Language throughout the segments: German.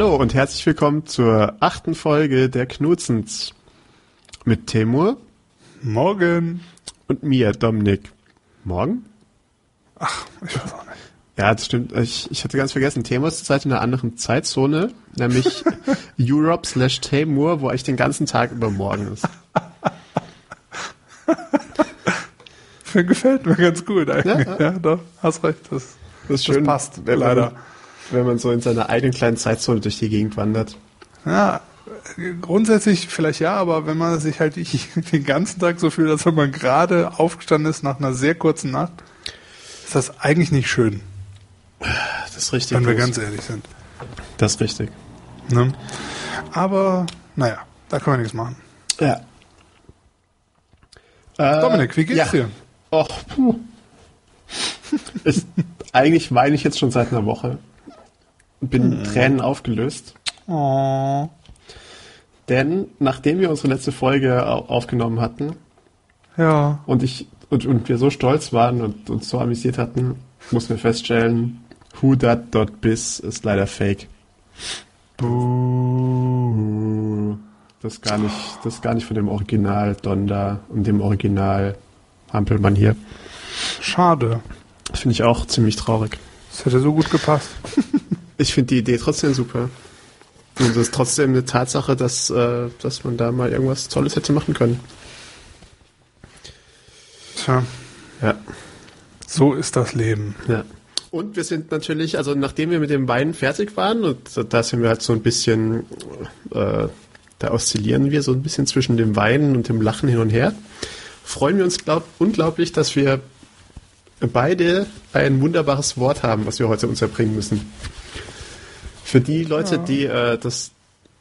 Hallo und herzlich willkommen zur achten Folge der Knutzens mit Temur Morgen. und mir, Dominik. Morgen? Ach, ich weiß auch nicht. Ja, das stimmt. Ich, ich hatte ganz vergessen, Temur ist zurzeit in einer anderen Zeitzone, nämlich Europe slash Temur, wo eigentlich den ganzen Tag über morgen ist. Mir gefällt mir ganz gut eigentlich. Ja, Ja, doch, hast recht. Das, Das das passt, wenn leider. Man, wenn man so in seiner eigenen kleinen Zeitzone durch die Gegend wandert. Ja, grundsätzlich vielleicht ja, aber wenn man sich halt den ganzen Tag so fühlt, als wenn man gerade aufgestanden ist nach einer sehr kurzen Nacht, ist das eigentlich nicht schön, Das ist richtig. wenn wir ganz ehrlich sind. das ist richtig. Ne? Aber, naja, da können wir nichts machen. Ja. Äh, Dominik, wie geht's ja. dir? Och, puh. Ist, eigentlich weine ich jetzt schon seit einer Woche. Bin Hm. Tränen aufgelöst. Oh. Denn nachdem wir unsere letzte Folge au- aufgenommen hatten Ja. und ich und, und wir so stolz waren und uns so amüsiert hatten, mussten wir feststellen, whodat.biz ist leider fake. Buh. Das ist gar nicht, das ist gar nicht von dem Original Donda und dem Original Hampelmann hier. Schade. Finde ich auch ziemlich traurig. Das hätte so gut gepasst. Ich finde die Idee trotzdem super. Und es ist trotzdem eine Tatsache, dass, äh, dass man da mal irgendwas Tolles hätte machen können. Tja, Ja. so ist das Leben. ja. Und wir sind natürlich, also nachdem wir mit dem Wein fertig waren, und da sind wir halt so ein bisschen, äh, da oszillieren wir so ein bisschen zwischen dem Weinen und dem Lachen hin und her, freuen wir uns glaub, unglaublich, dass wir beide ein wunderbares Wort haben, was wir heute unterbringen müssen. Für die Leute, die äh, das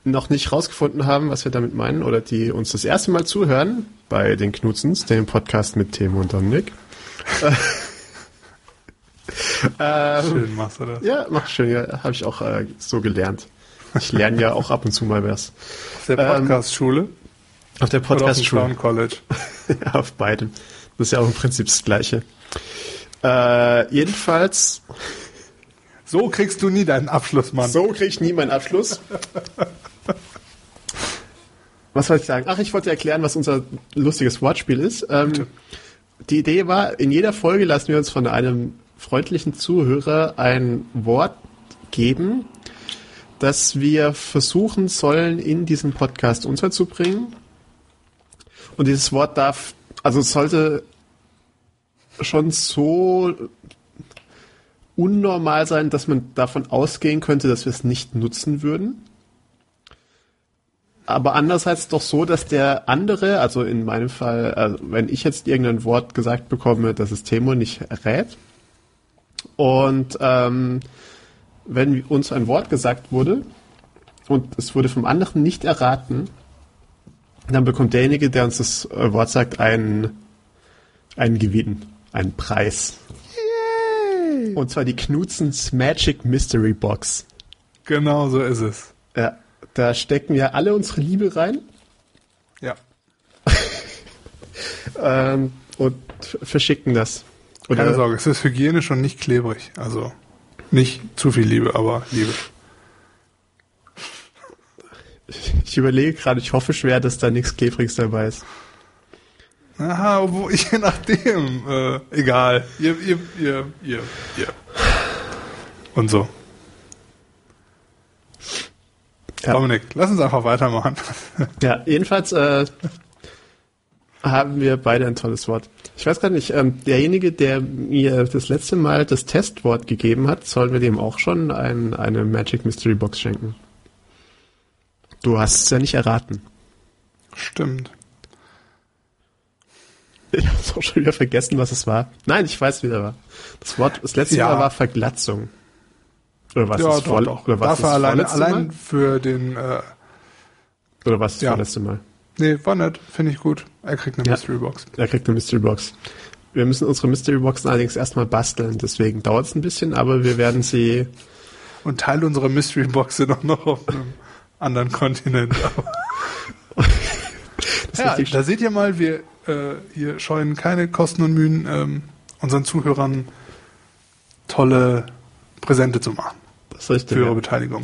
noch nicht rausgefunden haben, was wir damit meinen, oder die uns das erste Mal zuhören bei den Knutzens, dem Podcast mit Timo und Dominik. ähm, Schön machst du das. ja, mach schön, ja, habe ich auch äh, so gelernt. Ich lerne ja auch ab und zu mal was. Auf der Ähm, Podcast-Schule Auf der oder auf dem Podcast-Schule. Clown College. Ja, auf beidem. Das ist ja auch im Prinzip das Gleiche. Äh, jedenfalls, So kriegst du nie deinen Abschluss, Mann. so kriege ich nie meinen Abschluss. Was wollte ich sagen? Ach, ich wollte erklären, was unser lustiges Wortspiel ist. Ähm, die Idee war, in jeder Folge lassen wir uns von einem freundlichen Zuhörer ein Wort geben, das wir versuchen sollen, in diesem Podcast unterzubringen. Und dieses Wort darf, also sollte schon so unnormal sein, dass man davon ausgehen könnte, dass wir es nicht nutzen würden. Aber andererseits doch so, dass der andere, also in meinem Fall, also wenn ich jetzt irgendein Wort gesagt bekomme, dass es Temo nicht rät, und ähm, wenn uns ein Wort gesagt wurde und es wurde vom anderen nicht erraten, dann bekommt derjenige, der uns das äh, Wort sagt, einen, einen Gewinn, einen Preis. Und zwar die Knutzens Magic Mystery Box. Genau so ist es. Ja, da stecken wir alle unsere Liebe rein Ja. ähm, und verschicken das. Keine Oder, Sorge, es ist hygienisch und nicht klebrig. Also nicht zu viel Liebe, aber Liebe. ich überlege gerade, ich hoffe schwer, dass da nichts Klebriges dabei ist. Aha, obwohl, je nachdem. Äh, egal. Ihr, ihr, ihr, ihr, ihr. Und so. Ja. Dominik, lass uns einfach weitermachen. Ja, jedenfalls äh, haben wir beide ein tolles Wort. Ich weiß gar nicht, ähm, derjenige, der mir das letzte Mal das Testwort gegeben hat, sollen wir dem auch schon ein, eine Magic Mystery Box schenken. Du hast es ja nicht erraten. Stimmt. Ich habe auch schon wieder vergessen, was es war. Nein, ich weiß wieder war. Das Wort, das letzte Ja. Mal war Verglatzung. Oder was ja, das doch, vor, doch. Oder was Dafür allein, allein Mal? für den, äh, Oder was das Ja. vorletzte Mal? nee, war nett, finde ich gut. Er kriegt eine Ja. Mystery Box. Er kriegt eine Mystery Box. Wir müssen unsere Mystery Boxen allerdings erstmal basteln, deswegen dauert es ein bisschen, aber wir werden sie. Und Teil unserer Mystery Box sind auch noch auf einem anderen Kontinent. Ja, da seht ihr mal, wir äh, hier scheuen keine Kosten und Mühen, ähm, unseren Zuhörern tolle Präsente zu machen das ist richtig. für ihre Ja. Beteiligung.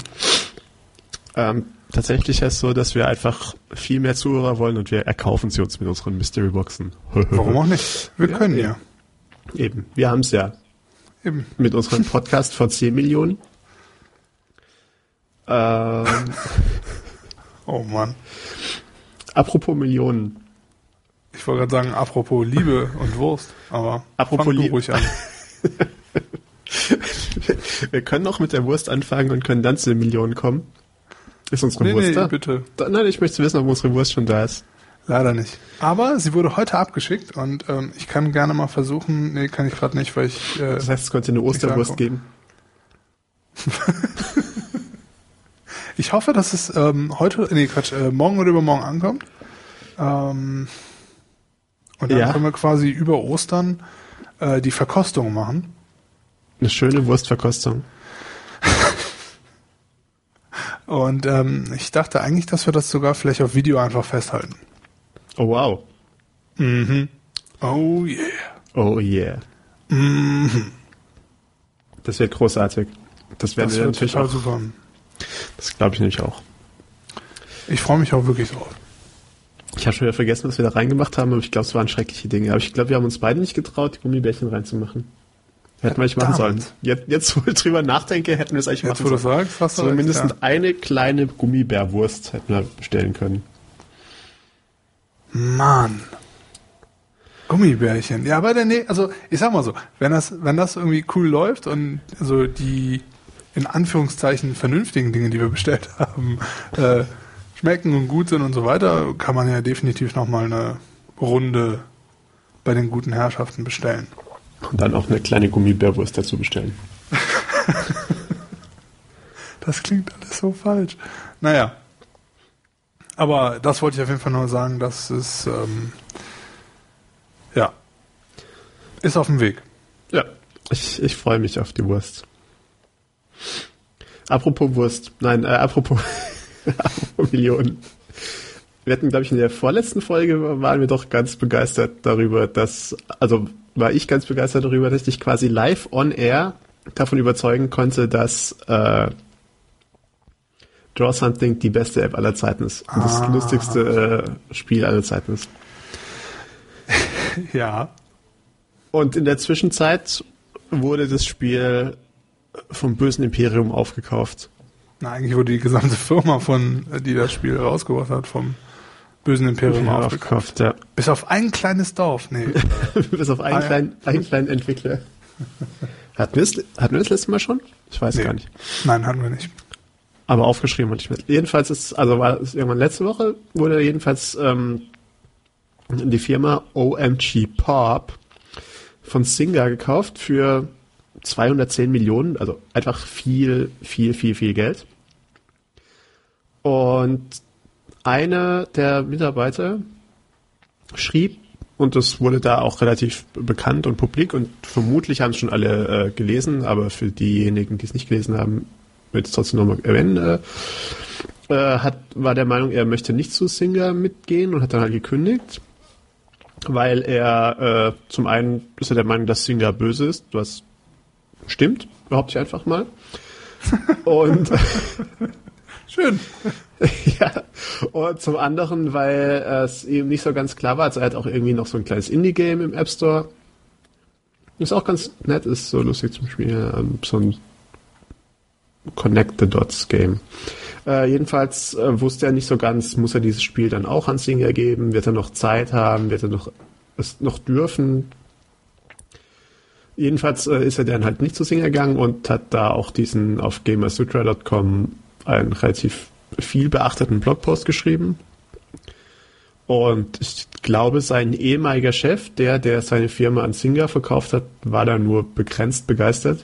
Ähm, tatsächlich ist es so, dass wir einfach viel mehr Zuhörer wollen und wir erkaufen sie uns mit unseren Mystery Boxen. Warum auch nicht? Wir Ja, können ja. Eben, wir haben es ja Eben. mit unserem Podcast von 10 Millionen. Ähm, Oh Mann. Apropos Millionen. Ich wollte gerade sagen, apropos Liebe und Wurst, aber Apropos fang du Liebe. ruhig an. Wir können auch mit der Wurst anfangen und können dann zu den Millionen kommen. Ist unsere Nee, Wurst nee, da? bitte. Da- Nein, ich möchte wissen, ob unsere Wurst schon da ist. Leider nicht. Aber sie wurde heute abgeschickt und ähm, ich kann gerne mal versuchen, nee, kann ich gerade nicht, weil ich äh, Das heißt, es könnte eine Osterwurst geben. Ich hoffe, dass es ähm, heute, nee, Quatsch, äh, morgen oder übermorgen ankommt. Ähm, und dann Ja. können wir quasi über Ostern äh, die Verkostung machen. Eine schöne Wurstverkostung. Und ähm, ich dachte eigentlich, dass wir das sogar vielleicht auf Video einfach festhalten. Oh wow. Mhm. Oh yeah. Oh yeah. Mhm. Das wird großartig. Das werden Das wir natürlich auch. super. Das glaube ich nämlich auch. Ich freue mich auch wirklich drauf. Ich habe schon wieder vergessen, was wir da reingemacht haben, aber ich glaube, es waren schreckliche Dinge. Aber ich glaube, wir haben uns beide nicht getraut, die Gummibärchen reinzumachen. Hätten wir nicht machen sollen. Jetzt, jetzt, wo ich drüber nachdenke, hätten wir es eigentlich Jetzt, machen wo du sollen. sagst, hast du So mindestens ja. eine kleine Gummibärwurst hätten wir bestellen können. Mann. Gummibärchen. Ja, aber der, nee, also ich sag mal so, wenn das, wenn das irgendwie cool läuft und so die in Anführungszeichen vernünftigen Dinge, die wir bestellt haben, äh, schmecken und gut sind und so weiter, kann man ja definitiv nochmal eine Runde bei den guten Herrschaften bestellen. Und dann auch eine kleine Gummibärwurst dazu bestellen. Das klingt alles so falsch. Naja. Aber das wollte ich auf jeden Fall nur sagen, dass es ähm, ja ist auf dem Weg. Ja, ich, ich freue mich auf die Wurst. Apropos Wurst, nein, äh, apropos, apropos Millionen. Wir hatten, glaube ich, in der vorletzten Folge waren wir doch ganz begeistert darüber, dass, also war ich ganz begeistert darüber, dass ich dich quasi live on air davon überzeugen konnte, dass äh, Draw Something die beste App aller Zeiten ist und das Ah. lustigste äh, Spiel aller Zeiten ist. Ja. Und in der Zwischenzeit wurde das Spiel vom bösen Imperium aufgekauft. Na, eigentlich wurde die gesamte Firma von, äh, die das Spiel rausgebracht hat, vom bösen Imperium Ja, aufgekauft. ja. Bis auf ein kleines Dorf. Nee. Bis auf einen, Ah, ja. kleinen, einen kleinen Entwickler. Hatten wir, das, hatten wir das letzte Mal schon? Ich weiß nee. gar nicht. Nein, hatten wir nicht. Aber aufgeschrieben und ich mit. Jedenfalls ist, also war es irgendwann letzte Woche, wurde jedenfalls ähm, die Firma OMG Pop von Singa gekauft für 210 Millionen, also einfach viel, viel, viel, viel Geld. Und einer der Mitarbeiter schrieb, und das wurde da auch relativ bekannt und publik und vermutlich haben es schon alle äh, gelesen, aber für diejenigen, die es nicht gelesen haben, ich es trotzdem nochmal erwähnen, äh, äh, hat, war der Meinung, er möchte nicht zu Singer mitgehen und hat dann halt gekündigt, weil er äh, zum einen ist er der Meinung, dass Singer böse ist, was stimmt, behaupte ich einfach mal. und Schön. ja, und zum anderen, weil es eben nicht so ganz klar war, also er hat auch irgendwie noch so ein kleines Indie-Game im App Store. Ist auch ganz nett, ist so lustig zum Spielen, ähm, so ein Connect the Dots Game. Äh, jedenfalls äh, wusste er nicht so ganz, muss er dieses Spiel dann auch an Singer geben, wird er noch Zeit haben, wird er noch es noch dürfen. Jedenfalls äh, ist er dann halt nicht zu Singer gegangen und hat da auch diesen auf gamersutra.com einen relativ viel beachteten Blogpost geschrieben. Und ich glaube, sein ehemaliger Chef, der, der seine Firma an Singer verkauft hat, war da nur begrenzt begeistert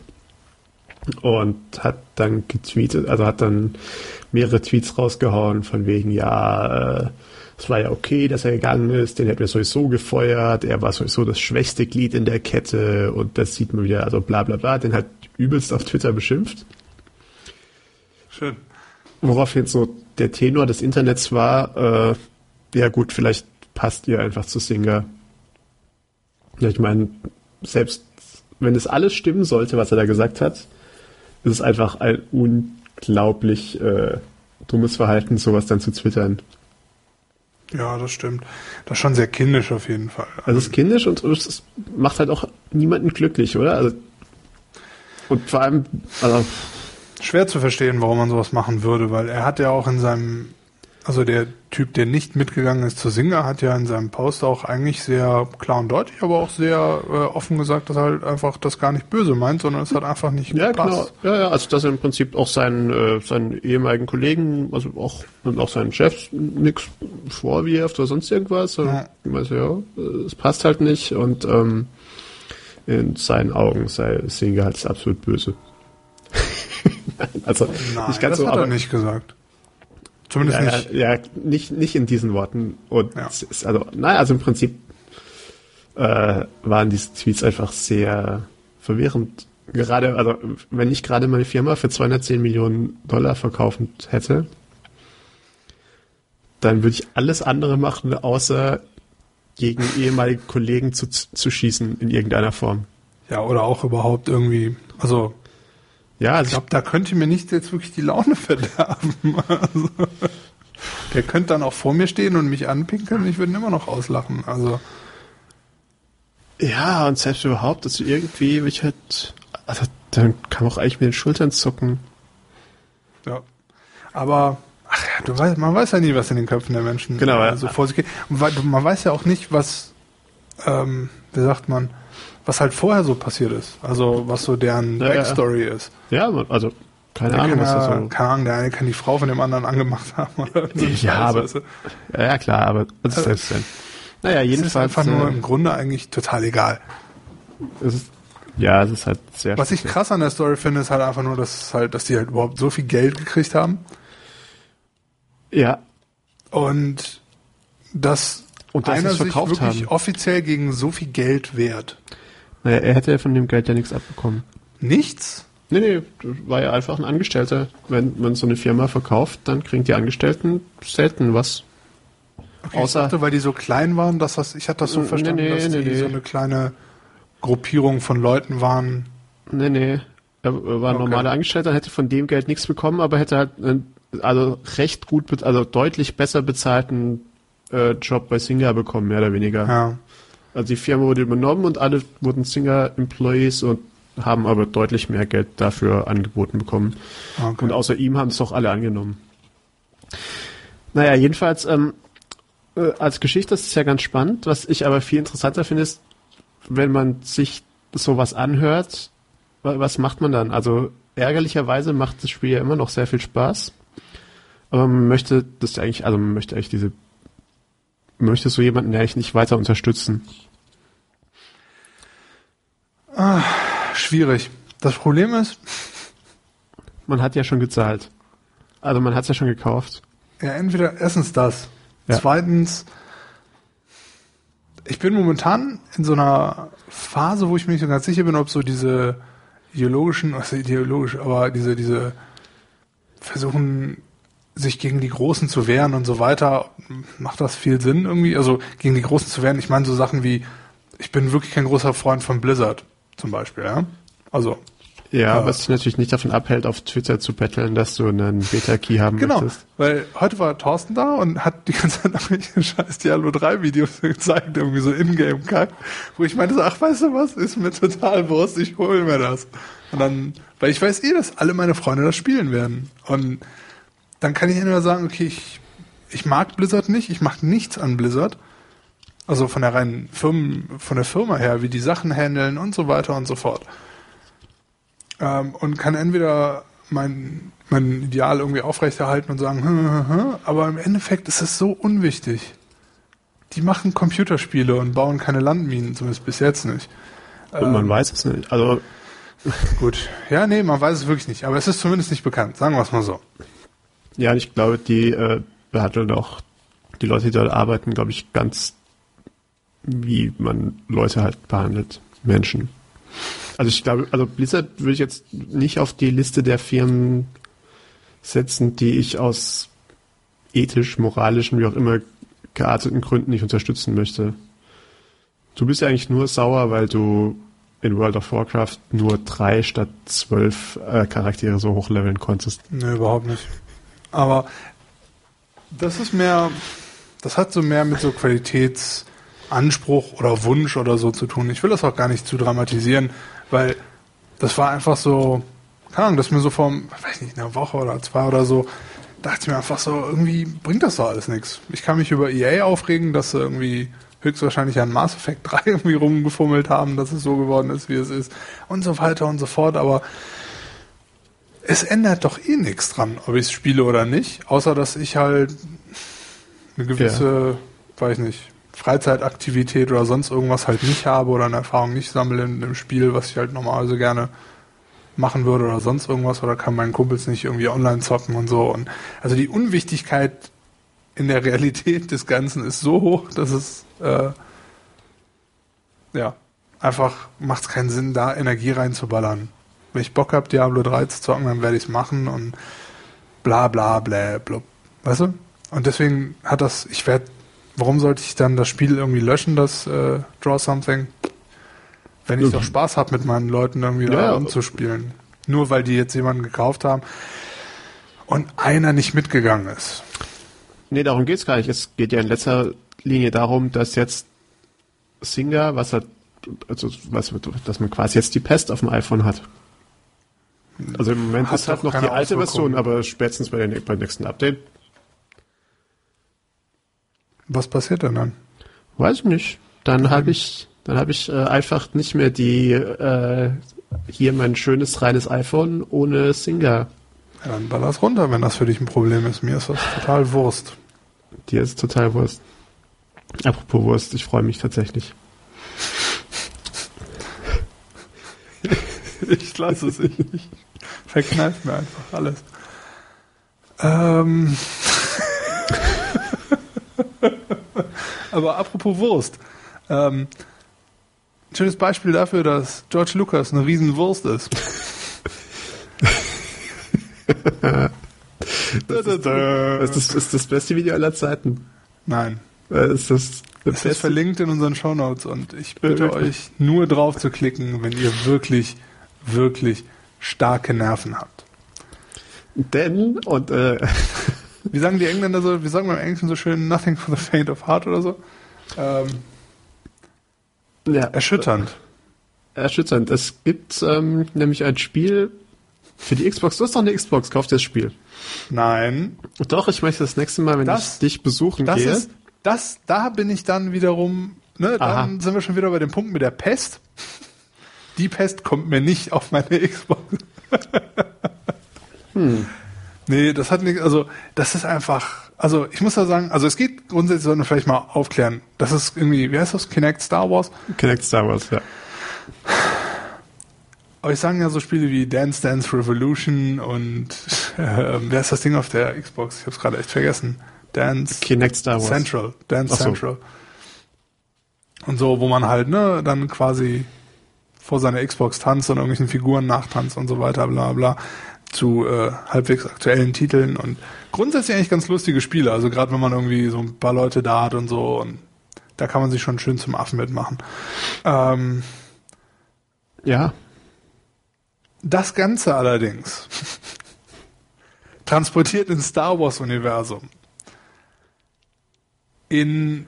und hat dann getweetet, also hat dann mehrere Tweets rausgehauen von wegen, ja, äh, es war ja okay, dass er gegangen ist, den hätten wir sowieso gefeuert, er war sowieso das schwächste Glied in der Kette und das sieht man wieder, also bla bla bla, den hat übelst auf Twitter beschimpft. Schön. Woraufhin so der Tenor des Internets war, äh, ja gut, vielleicht passt ihr einfach zu Singer. Ja, ich meine, selbst wenn es alles stimmen sollte, was er da gesagt hat, ist es einfach ein unglaublich äh, dummes Verhalten, sowas dann zu twittern. Ja, das stimmt. Das ist schon sehr kindisch auf jeden Fall. Also es ist kindisch und es macht halt auch niemanden glücklich, oder? Also, und vor allem, also Schwer zu verstehen, warum man sowas machen würde, weil er hat ja auch in seinem, also der Typ, der nicht mitgegangen ist zu Singer, hat ja in seinem Post auch eigentlich sehr klar und deutlich, aber auch sehr äh, offen gesagt, dass er halt einfach das gar nicht böse meint, sondern es hat einfach nicht ja, gepasst. genau. Ja, ja, also dass er im Prinzip auch seinen, äh, seinen ehemaligen Kollegen, also auch und auch seinen Chefs nichts vorwirft oder sonst irgendwas. Ja. Ich weiß, ja, äh, es passt halt nicht und ähm, in seinen Augen sei Singer halt absolut böse. also Nein, nicht ganz das so, hat aber er nicht gesagt. Zumindest ja, nicht. Ja, nicht, nicht in diesen Worten. Und Ja. ist also, naja, also im Prinzip äh, waren diese Tweets einfach sehr verwirrend. Gerade, also wenn ich gerade meine Firma für 210 Millionen Dollar verkaufen hätte, dann würde ich alles andere machen, außer gegen ehemalige Kollegen zu, zu schießen in irgendeiner Form. Ja, oder auch überhaupt irgendwie, also Ja, ich also glaube, da könnte mir nicht jetzt wirklich die Laune verderben. Also, der könnte dann auch vor mir stehen und mich anpinkeln und ich würde ihn immer noch auslachen. Also, ich, ja, und selbst überhaupt, dass du irgendwie, ich halt, also dann kann man auch eigentlich mit den Schultern zucken. ja. Aber, ach ja, du weißt, man weiß ja nie, was in den Köpfen der Menschen Genau, äh, ja. so vor sich geht. Und man weiß ja auch nicht, was, ähm, wie sagt man, was halt vorher so passiert ist. Also, was so deren Ja, ja. Backstory ist. Ja, also keine Der Ahnung, kann was ja, da so. keine Ahnung, der eine kann die Frau von dem anderen angemacht haben. Oder so Ja, aber- weißt du. Ja, ja klar, aber das ist selbst dann. Naja, Es ist jedenfalls. einfach nur äh, im Grunde eigentlich total egal. es ist, ja, es ist halt sehr. Was ich krass an der Story finde, ist halt einfach nur, dass halt, dass die halt überhaupt so viel Geld gekriegt haben Ja, und dass Und dass einer sich wirklich haben. offiziell gegen so viel Geld wehrt. Naja, er hätte ja von dem Geld ja nichts abbekommen. Nichts? Nee, nee, war ja einfach ein Angestellter. Wenn man so eine Firma verkauft, dann kriegen die Angestellten selten was. Okay, Außer- ich dachte, weil die so klein waren, dass das, ich hatte das so Nee, verstanden, nee, dass die nee, nee. so eine kleine Gruppierung von Leuten waren. Nee, nee. Er war ein Okay. normaler Angestellter, hätte von dem Geld nichts bekommen, aber hätte halt einen, also recht gut, also deutlich besser bezahlten äh, Job bei Singer bekommen, mehr oder weniger. Ja. Also die Firma wurde übernommen und alle wurden Singer-Employees und haben aber deutlich mehr Geld dafür angeboten bekommen. Okay. Und außer ihm haben es doch alle angenommen. Naja, jedenfalls, ähm, äh, als Geschichte ist es ja ganz spannend. Was ich aber viel interessanter finde, ist, wenn man sich sowas anhört, wa- was macht man dann? Also ärgerlicherweise macht das Spiel ja immer noch sehr viel Spaß. Aber man möchte das ja eigentlich, also man möchte eigentlich diese, möchte so jemanden eigentlich nicht weiter unterstützen. Schwierig. Das Problem ist, Man hat ja schon gezahlt. Also man hat es ja schon gekauft. Ja, entweder erstens das. Ja. Zweitens, ich bin momentan in so einer Phase, wo ich mir nicht so ganz sicher bin, ob so diese ideologischen, also ideologisch, aber diese, diese versuchen, sich gegen die Großen zu wehren und so weiter, macht das viel Sinn irgendwie? Also gegen die Großen zu wehren, ich meine so Sachen wie, ich bin wirklich kein großer Freund von Blizzard zum Beispiel, ja? Also, Ja, Aber- was dich natürlich nicht davon abhält, auf Twitter zu betteln, dass du einen Beta-Key haben Genau, möchtest. weil heute war Thorsten da und hat die ganze Zeit irgendwelche scheiß Diablo 3 Videos gezeigt, irgendwie so Ingame-Kack, wo ich meinte so, ach, weißt du was, ist mir total Wurst, ich hol mir das. Und dann, weil ich weiß eh, dass alle meine Freunde das spielen werden. Und dann kann ich entweder sagen, okay, ich, ich mag Blizzard nicht, ich mag nichts an Blizzard. Also von der reinen Firmen, von der Firma her, wie die Sachen handeln und so weiter und so fort ähm, und kann entweder mein, mein Ideal irgendwie aufrechterhalten und sagen, hm, hm, hm, aber im Endeffekt ist es so unwichtig. Die machen Computerspiele und bauen keine Landminen, zumindest bis jetzt nicht. Und man weiß es nicht. Also, Gut. Ja, nee, man weiß es wirklich nicht, aber es ist zumindest nicht bekannt, sagen wir es mal so. Ja, ich glaube, die äh, behandeln auch die Leute, die dort arbeiten, glaube ich, ganz wie man Leute halt behandelt. Menschen. Also ich glaube, also Blizzard würde ich jetzt nicht auf die Liste der Firmen setzen, die ich aus ethisch, moralischen, wie auch immer gearteten Gründen nicht unterstützen möchte. Du bist ja eigentlich nur sauer, weil du in World of Warcraft nur drei statt zwölf äh, Charaktere so hochleveln konntest. Nee, überhaupt nicht. Aber das ist mehr, das hat so mehr mit so Qualitätsanspruch oder Wunsch oder so zu tun. Ich will das auch gar nicht zu dramatisieren, weil das war einfach so, keine Ahnung, das mir so vor, weiß nicht, einer Woche oder zwei oder so, dachte ich mir einfach so, irgendwie bringt das doch alles nichts. Ich kann mich über EA aufregen, dass sie irgendwie höchstwahrscheinlich an Mass Effect 3 irgendwie rumgefummelt haben, dass es so geworden ist, wie es ist und so weiter und so fort, aber es ändert doch eh nichts dran, ob ich es spiele oder nicht, außer dass ich halt eine gewisse, ja. weiß nicht, Freizeitaktivität oder sonst irgendwas halt nicht habe oder eine Erfahrung nicht sammle in einem Spiel, was ich halt normalerweise gerne machen würde oder sonst irgendwas oder kann meinen Kumpels nicht irgendwie online zocken und so. Und also die Unwichtigkeit in der Realität des Ganzen ist so hoch, dass es äh, ja einfach macht es keinen Sinn, da Energie reinzuballern. Wenn ich Bock habe, Diablo 3 zu zocken, dann werde ich es machen und bla bla bla blub. Weißt du? Und deswegen hat das, ich werde, warum sollte ich dann das Spiel irgendwie löschen, das äh, Draw Something? Wenn ich okay. doch Spaß habe, mit meinen Leuten irgendwie ja, da rumzuspielen. Nur weil die jetzt jemanden gekauft haben und einer nicht mitgegangen ist. Nee, darum geht's gar nicht. Es geht ja in letzter Linie darum, dass jetzt Singer, was hat, also was, dass man quasi jetzt die Pest auf dem iPhone hat. Also im Moment hat ist halt noch die alte Version, aber spätestens bei der, beim nächsten Update. Was passiert denn dann? Weiß ich nicht. Dann habe ich, dann habe ich äh, einfach nicht mehr die äh, hier mein schönes reines iPhone ohne Singer. Ja, dann baller's runter, wenn das für dich ein Problem ist. Mir ist das total Wurst. Dir ist total Wurst. Apropos Wurst, ich freue mich tatsächlich. ich lasse es nicht. Verkneift mir einfach alles. Ähm. Aber apropos Wurst. Ähm, ein schönes Beispiel dafür, dass George Lucas eine Riesenwurst ist. das, ist, das, ist, ist das beste Video aller Zeiten. Nein. Ist das es ist verlinkt in unseren Shownotes und ich bitte euch nur drauf zu klicken, wenn ihr wirklich, wirklich starke Nerven habt. Denn, und äh, wie sagen die Engländer so, wie sagen wir im Englischen so schön, nothing for the faint of heart oder so? Ähm, ja, erschütternd. Erschütternd. Es gibt ähm, nämlich ein Spiel für die Xbox. Du hast doch eine Xbox, kauf dir das Spiel. Nein. Doch, ich möchte das nächste Mal, wenn das, ich dich besuchen das gehe. Ist, das, da bin ich dann wiederum, ne, Aha. dann sind wir schon wieder bei dem Punkt mit der Pest. Die Pest kommt mir nicht auf meine Xbox. hm. Nee, das hat nichts, also das ist einfach, also ich muss da sagen, also es geht grundsätzlich, sollten wir vielleicht mal aufklären, das ist irgendwie, wie heißt das, Kinect Star Wars? Kinect Star Wars, ja. Aber ich sagen ja so Spiele wie Dance Dance Revolution und äh, wer ist das Ding auf der Xbox? Ich habe es gerade echt vergessen. Dance Kinect Star Wars. Central, Dance so. Central. Und so, wo man halt, ne, dann quasi vor seiner Xbox tanzt und irgendwelchen Figuren nachtanzt und so weiter, bla bla, zu äh, halbwegs aktuellen Titeln und grundsätzlich eigentlich ganz lustige Spiele. Also gerade wenn man irgendwie so ein paar Leute da hat und so und da kann man sich schon schön zum Affen mitmachen. Ähm, ja. Das Ganze allerdings transportiert ins Star Wars Universum in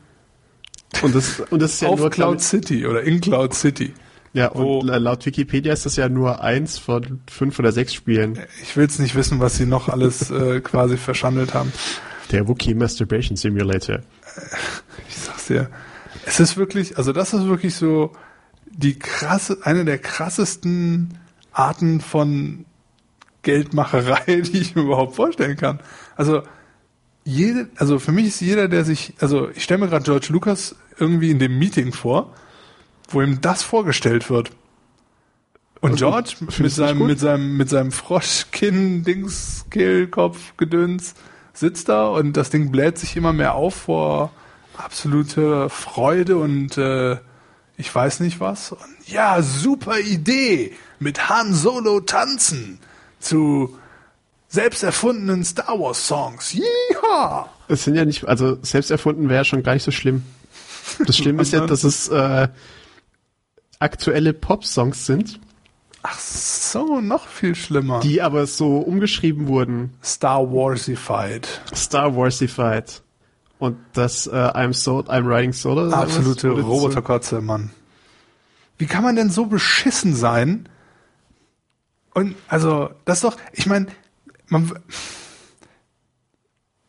und das, und das ist ja auf nur Cloud City oder in Cloud City. Ja, und laut Wikipedia ist das ja nur eins von fünf oder sechs Spielen. Ich will es nicht wissen, was sie noch alles äh, quasi verschandelt haben. Der Wookiee Masturbation Simulator. Ich sag's dir. Es ist wirklich, also das ist wirklich so die krasse, eine der krassesten Arten von Geldmacherei, die ich mir überhaupt vorstellen kann. Also jede, also für mich ist jeder, der sich, also ich stelle mir gerade George Lucas irgendwie in dem Meeting vor, wo ihm das vorgestellt wird. Und also, George mit seinem, mit seinem, mit seinem Froschkinn, Dings, Kehlkopf, Gedöns sitzt da und das Ding bläht sich immer mehr auf vor absoluter Freude und äh, ich weiß nicht was. Und ja, super Idee mit Han Solo tanzen zu selbst erfundenen Star Wars Songs. Ja. Es sind ja nicht, also selbst erfunden wäre schon gar nicht so schlimm. Das Schlimme ist ja, dass es äh, aktuelle Pop-Songs sind. Ach so noch viel schlimmer. Die aber so umgeschrieben wurden. Star Warsified. Star Warsified. Und das äh, I'm so I'm Riding Solo. Absolute Roboterkotze, Mann. Wie kann man denn so beschissen sein? Und also, das ist doch, ich meine, man,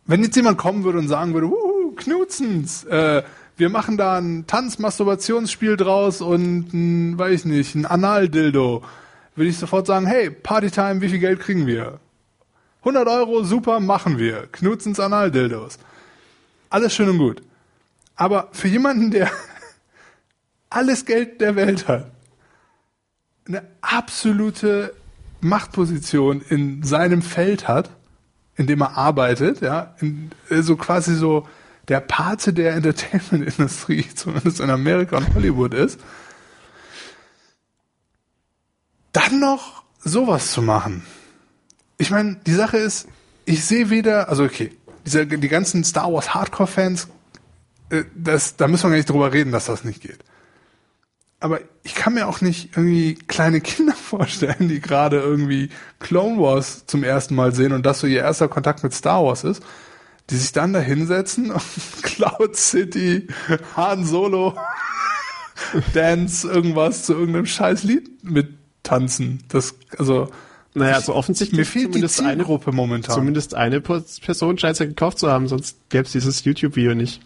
wenn jetzt jemand kommen würde und sagen würde, uh, Knutzens, äh, wir machen da ein Tanz-Masturbationsspiel draus und ein, weiß ich nicht, ein Anal-Dildo, würde ich sofort sagen, hey, Partytime, wie viel Geld kriegen wir? 100 Euro, super, machen wir. Knutzens Anal-Dildos. Alles schön und gut. Aber für jemanden, der alles Geld der Welt hat, eine absolute Machtposition in seinem Feld hat, in dem er arbeitet, ja, in, so quasi so der Pate der Entertainment-Industrie, zumindest in Amerika und Hollywood ist, dann noch sowas zu machen. Ich meine, die Sache ist, ich sehe weder, also okay, diese, die ganzen Star Wars Hardcore-Fans, äh, das, da müssen wir gar nicht drüber reden, dass das nicht geht. Aber ich kann mir auch nicht irgendwie kleine Kinder vorstellen, die gerade irgendwie Clone Wars zum ersten Mal sehen und das so ihr erster Kontakt mit Star Wars ist, die sich dann da hinsetzen und Cloud City, Han Solo, Dance, irgendwas zu irgendeinem scheiß Lied mittanzen. Das, also, Naja, also offensichtlich mir fehlt die zumindest eine, Zielgruppe momentan. zumindest eine Person scheint es ja gekauft zu haben, sonst gäbe es dieses YouTube-Video nicht.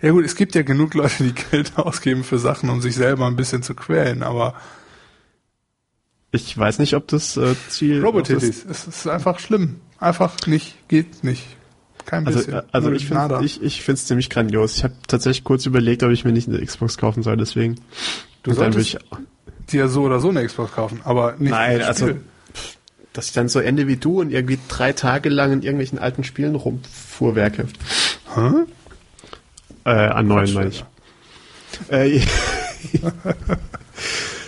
Ja gut, es gibt ja genug Leute, die Geld ausgeben für Sachen, um sich selber ein bisschen zu quälen, aber Ich weiß nicht, ob das äh, Ziel... Robotitties, es ist einfach schlimm. Einfach nicht, geht nicht. Kein Also, bisschen. äh, also ich finde ich, ich find's ziemlich grandios. Ich habe tatsächlich kurz überlegt, ob ich mir nicht eine Xbox kaufen soll, deswegen. Du solltest ich, dir so oder so eine Xbox kaufen, aber nicht Nein, also dass ich dann so ende wie du und irgendwie drei Tage lang in irgendwelchen alten Spielen rumfuhrwerke. Hä? Äh, an neuen meine ich. Äh,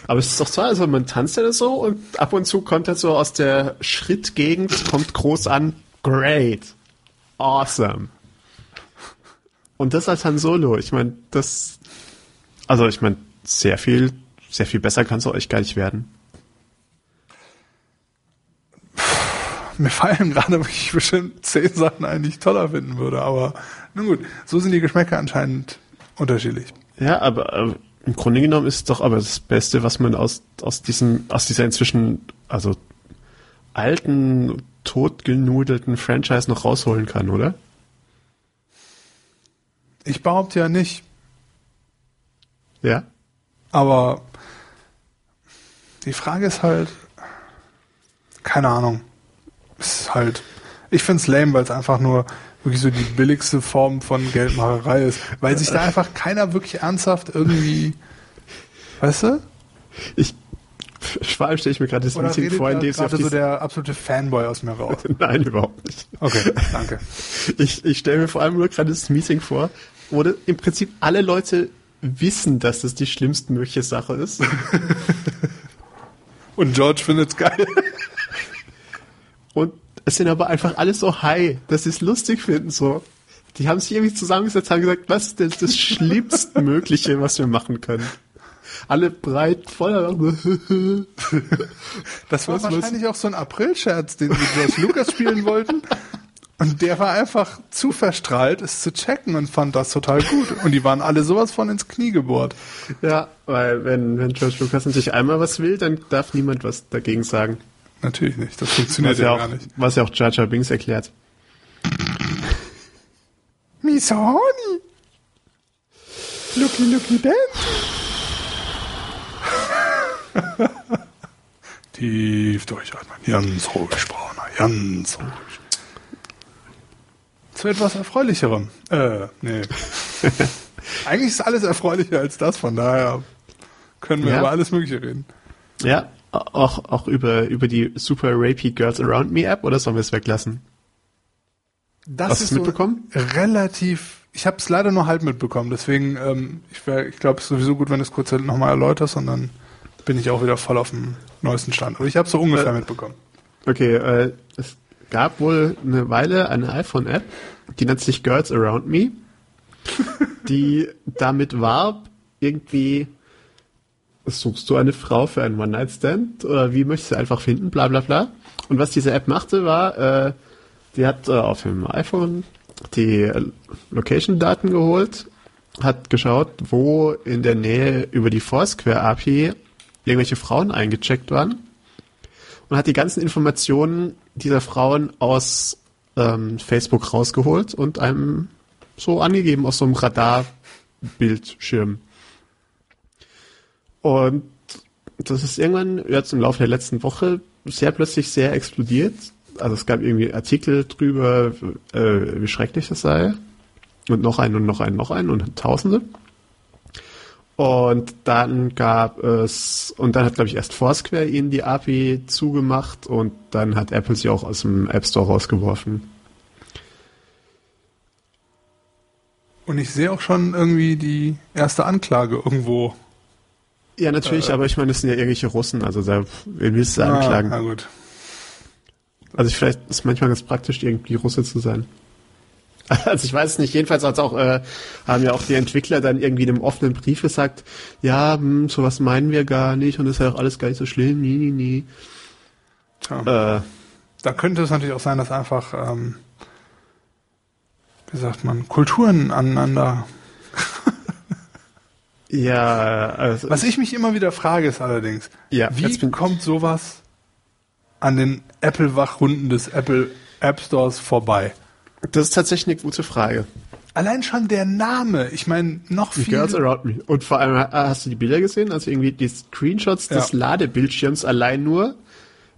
Aber es ist doch toll, also man tanzt ja das so und ab und zu kommt er so aus der Schrittgegend, kommt groß an, great, awesome. Und das als Han Solo, ich meine, das, also ich meine, sehr viel, sehr viel besser kann es euch gar nicht werden. Mir fallen gerade wirklich bestimmt zehn Sachen ein, die ich toller finden würde, aber nun gut, so sind die Geschmäcker anscheinend unterschiedlich. Ja, aber äh, im Grunde genommen ist es doch aber das Beste, was man aus, aus diesem, aus dieser inzwischen, also alten, totgenudelten Franchise noch rausholen kann, oder? Ich behaupte ja nicht, Ja. aber die Frage ist halt, keine Ahnung, es ist halt, ich find's lame, weil es einfach nur wirklich so die billigste Form von Geldmacherei ist, weil sich da einfach keiner wirklich ernsthaft irgendwie, weißt du? Ich, vor allem stelle ich mir gerade das Oder Meeting vor, in dem sie auf so der absolute Fanboy aus mir raus? Nein, überhaupt nicht. Okay, danke. Ich, ich stelle mir vor allem nur gerade das Meeting vor, wo im Prinzip alle Leute wissen, dass das die schlimmstmögliche Sache ist. Und George findet's geil. Und es sind aber einfach alle so high, dass sie es lustig finden, so. Die haben sich irgendwie zusammengesetzt, haben gesagt, was ist denn das Schlimmstmögliche, was wir machen können? Alle breit, voller, Das war Was, was? wahrscheinlich auch so ein April-Scherz, den sie George Lucas spielen wollten. Und der war einfach zu verstrahlt, es zu checken und fand das total gut. Und die waren alle sowas von ins Knie gebohrt. ja, weil wenn, wenn George Lucas natürlich einmal was will, dann darf niemand was dagegen sagen. Natürlich nicht, das funktioniert Was ja, ja, auch, gar nicht. was ja auch Jar Jar Binks erklärt. Miss Honey! Lucky Lucky Ben! Tief durchatmen, ganz ruhig, Brauner, ganz ruhig. Zu etwas Erfreulicherem. Äh, nee. Eigentlich ist alles erfreulicher als das, von daher können wir Ja. über alles Mögliche reden. Ja, auch, auch über, über die Super Rapey Girls Around Me App oder sollen wir es weglassen? Das Hast du's mitbekommen? relativ. Ich habe es leider nur halb mitbekommen, deswegen ähm, ich, wär- ich glaube, es ist sowieso gut, wenn du es kurz nochmal erläuterst und dann bin ich auch wieder voll auf dem neuesten Stand. Aber ich habe so ungefähr Äh, mitbekommen. Okay, äh, es gab wohl eine Weile eine iPhone-App, die nennt sich Girls Around Me, die damit warb, irgendwie suchst du eine Frau für einen One-Night-Stand oder wie möchtest du einfach finden, bla bla bla. Und was diese App machte, war, äh, die hat äh, auf dem iPhone die äh, Location-Daten geholt, hat geschaut, wo in der Nähe über die Foursquare API irgendwelche Frauen eingecheckt waren und hat die ganzen Informationen dieser Frauen aus ähm, Facebook rausgeholt und einem so angegeben aus so einem Radarbildschirm. Und das ist irgendwann jetzt im Laufe der letzten Woche sehr plötzlich sehr explodiert. Also es gab irgendwie Artikel drüber, äh, wie schrecklich das sei. Und noch einen und noch einen, noch einen und Tausende. Und dann gab es, und dann hat, glaube ich, erst Foursquare ihnen die API zugemacht und dann hat Apple sie auch aus dem App Store rausgeworfen. Und ich sehe auch schon irgendwie die erste Anklage irgendwo. Ja, natürlich, äh, aber ich meine, das sind ja irgendwelche Russen, also da willst du ah, anklagen? Na gut. Also ich, vielleicht ist es manchmal ganz praktisch, irgendwie Russe zu sein. Also ich weiß es nicht, jedenfalls als auch, äh, haben ja auch die Entwickler dann irgendwie in einem offenen Brief gesagt, ja, hm, sowas meinen wir gar nicht und ist ja auch alles gar nicht so schlimm, nie, nie, nie. Tja. Äh, da könnte es natürlich auch sein, dass einfach, ähm, wie sagt man, Kulturen aneinander. ja, also Was ich mich immer wieder frage, ist allerdings, ja, wie kommt sowas an den Apple-Wachhunden des Apple App Stores vorbei? Das ist tatsächlich eine gute Frage. Allein schon der Name, ich meine, noch viel. Girls Around Me. Und vor allem, äh, hast du die Bilder gesehen? Also irgendwie die Screenshots ja. des Ladebildschirms allein nur.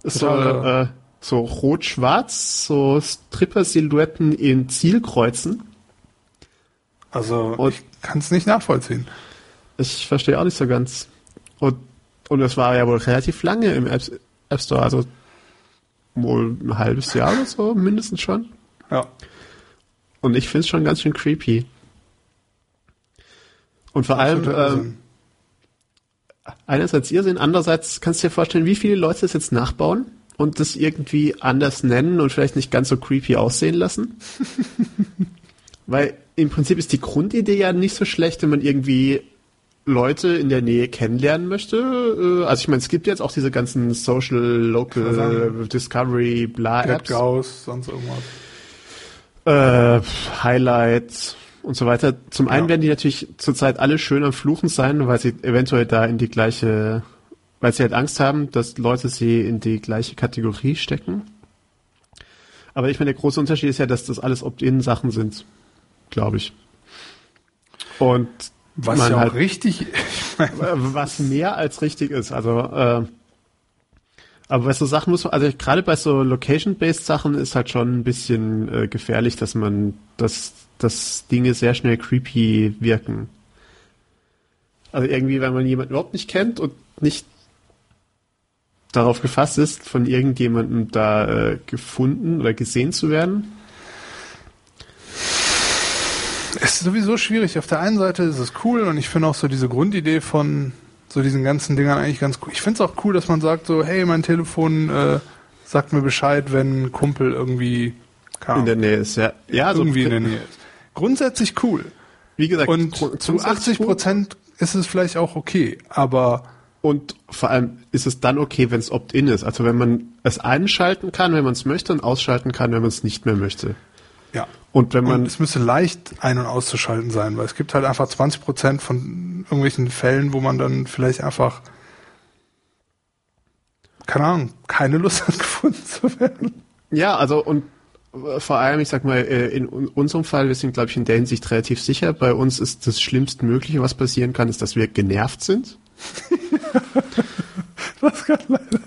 So, äh, so rot-schwarz, so Stripper-Silhouetten in Zielkreuzen. Also, und ich kann es nicht nachvollziehen. Ich verstehe auch nicht so ganz. Und, und das war ja wohl relativ lange im App, App Store, also wohl ein halbes Jahr oder so, mindestens schon. Ja. Und ich finde es schon ganz schön creepy. Und vor allem, ähm, einerseits Irrsinn, andererseits kannst du dir vorstellen, wie viele Leute das jetzt nachbauen und das irgendwie anders nennen und vielleicht nicht ganz so creepy aussehen lassen. Weil im Prinzip ist die Grundidee ja nicht so schlecht, wenn man irgendwie Leute in der Nähe kennenlernen möchte. Äh, also ich meine, es gibt jetzt auch diese ganzen Social, Local, Discovery, bla Apps. Gauss, sonst irgendwas äh, Highlights und so weiter. Zum einen ja. werden die natürlich zurzeit alle schön am Fluchen sein, weil sie eventuell da in die gleiche, weil sie halt Angst haben, dass Leute sie in die gleiche Kategorie stecken. Aber ich meine, der große Unterschied ist ja, dass das alles Opt-in-Sachen sind, glaube ich. Und was man ja halt, richtig, was mehr als richtig ist. Also äh, aber bei so Sachen muss man, also gerade bei so Location-based Sachen ist halt schon ein bisschen äh, gefährlich, dass man, dass, dass Dinge sehr schnell creepy wirken. Also irgendwie, wenn man jemanden überhaupt nicht kennt und nicht darauf gefasst ist, von irgendjemandem da äh, gefunden oder gesehen zu werden. Es ist sowieso schwierig. Auf der einen Seite ist es cool und ich finde auch so diese Grundidee von so diesen ganzen Dingern eigentlich ganz cool. Ich finde es auch cool, dass man sagt so, hey, mein Telefon äh, sagt mir Bescheid, wenn ein Kumpel irgendwie kam. in der Nähe ist. Ja, ja irgendwie so in der Nähe ist. Grundsätzlich cool. Wie gesagt, und zu 80 Prozent ist es vielleicht auch okay, aber und vor allem ist es dann okay, wenn es opt-in ist. Also wenn man es einschalten kann, wenn man es möchte und ausschalten kann, wenn man es nicht mehr möchte. Ja. Und wenn man. Und es müsste leicht ein- und auszuschalten sein, weil es gibt halt einfach 20 Prozent von irgendwelchen Fällen, wo man dann vielleicht einfach, keine Ahnung, keine Lust hat gefunden zu werden. Ja, also und äh, vor allem, ich sag mal, äh, in unserem Fall, wir sind, glaube ich, in der Hinsicht relativ sicher. Bei uns ist das Schlimmstmögliche, was passieren kann, ist, dass wir genervt sind. das kann leider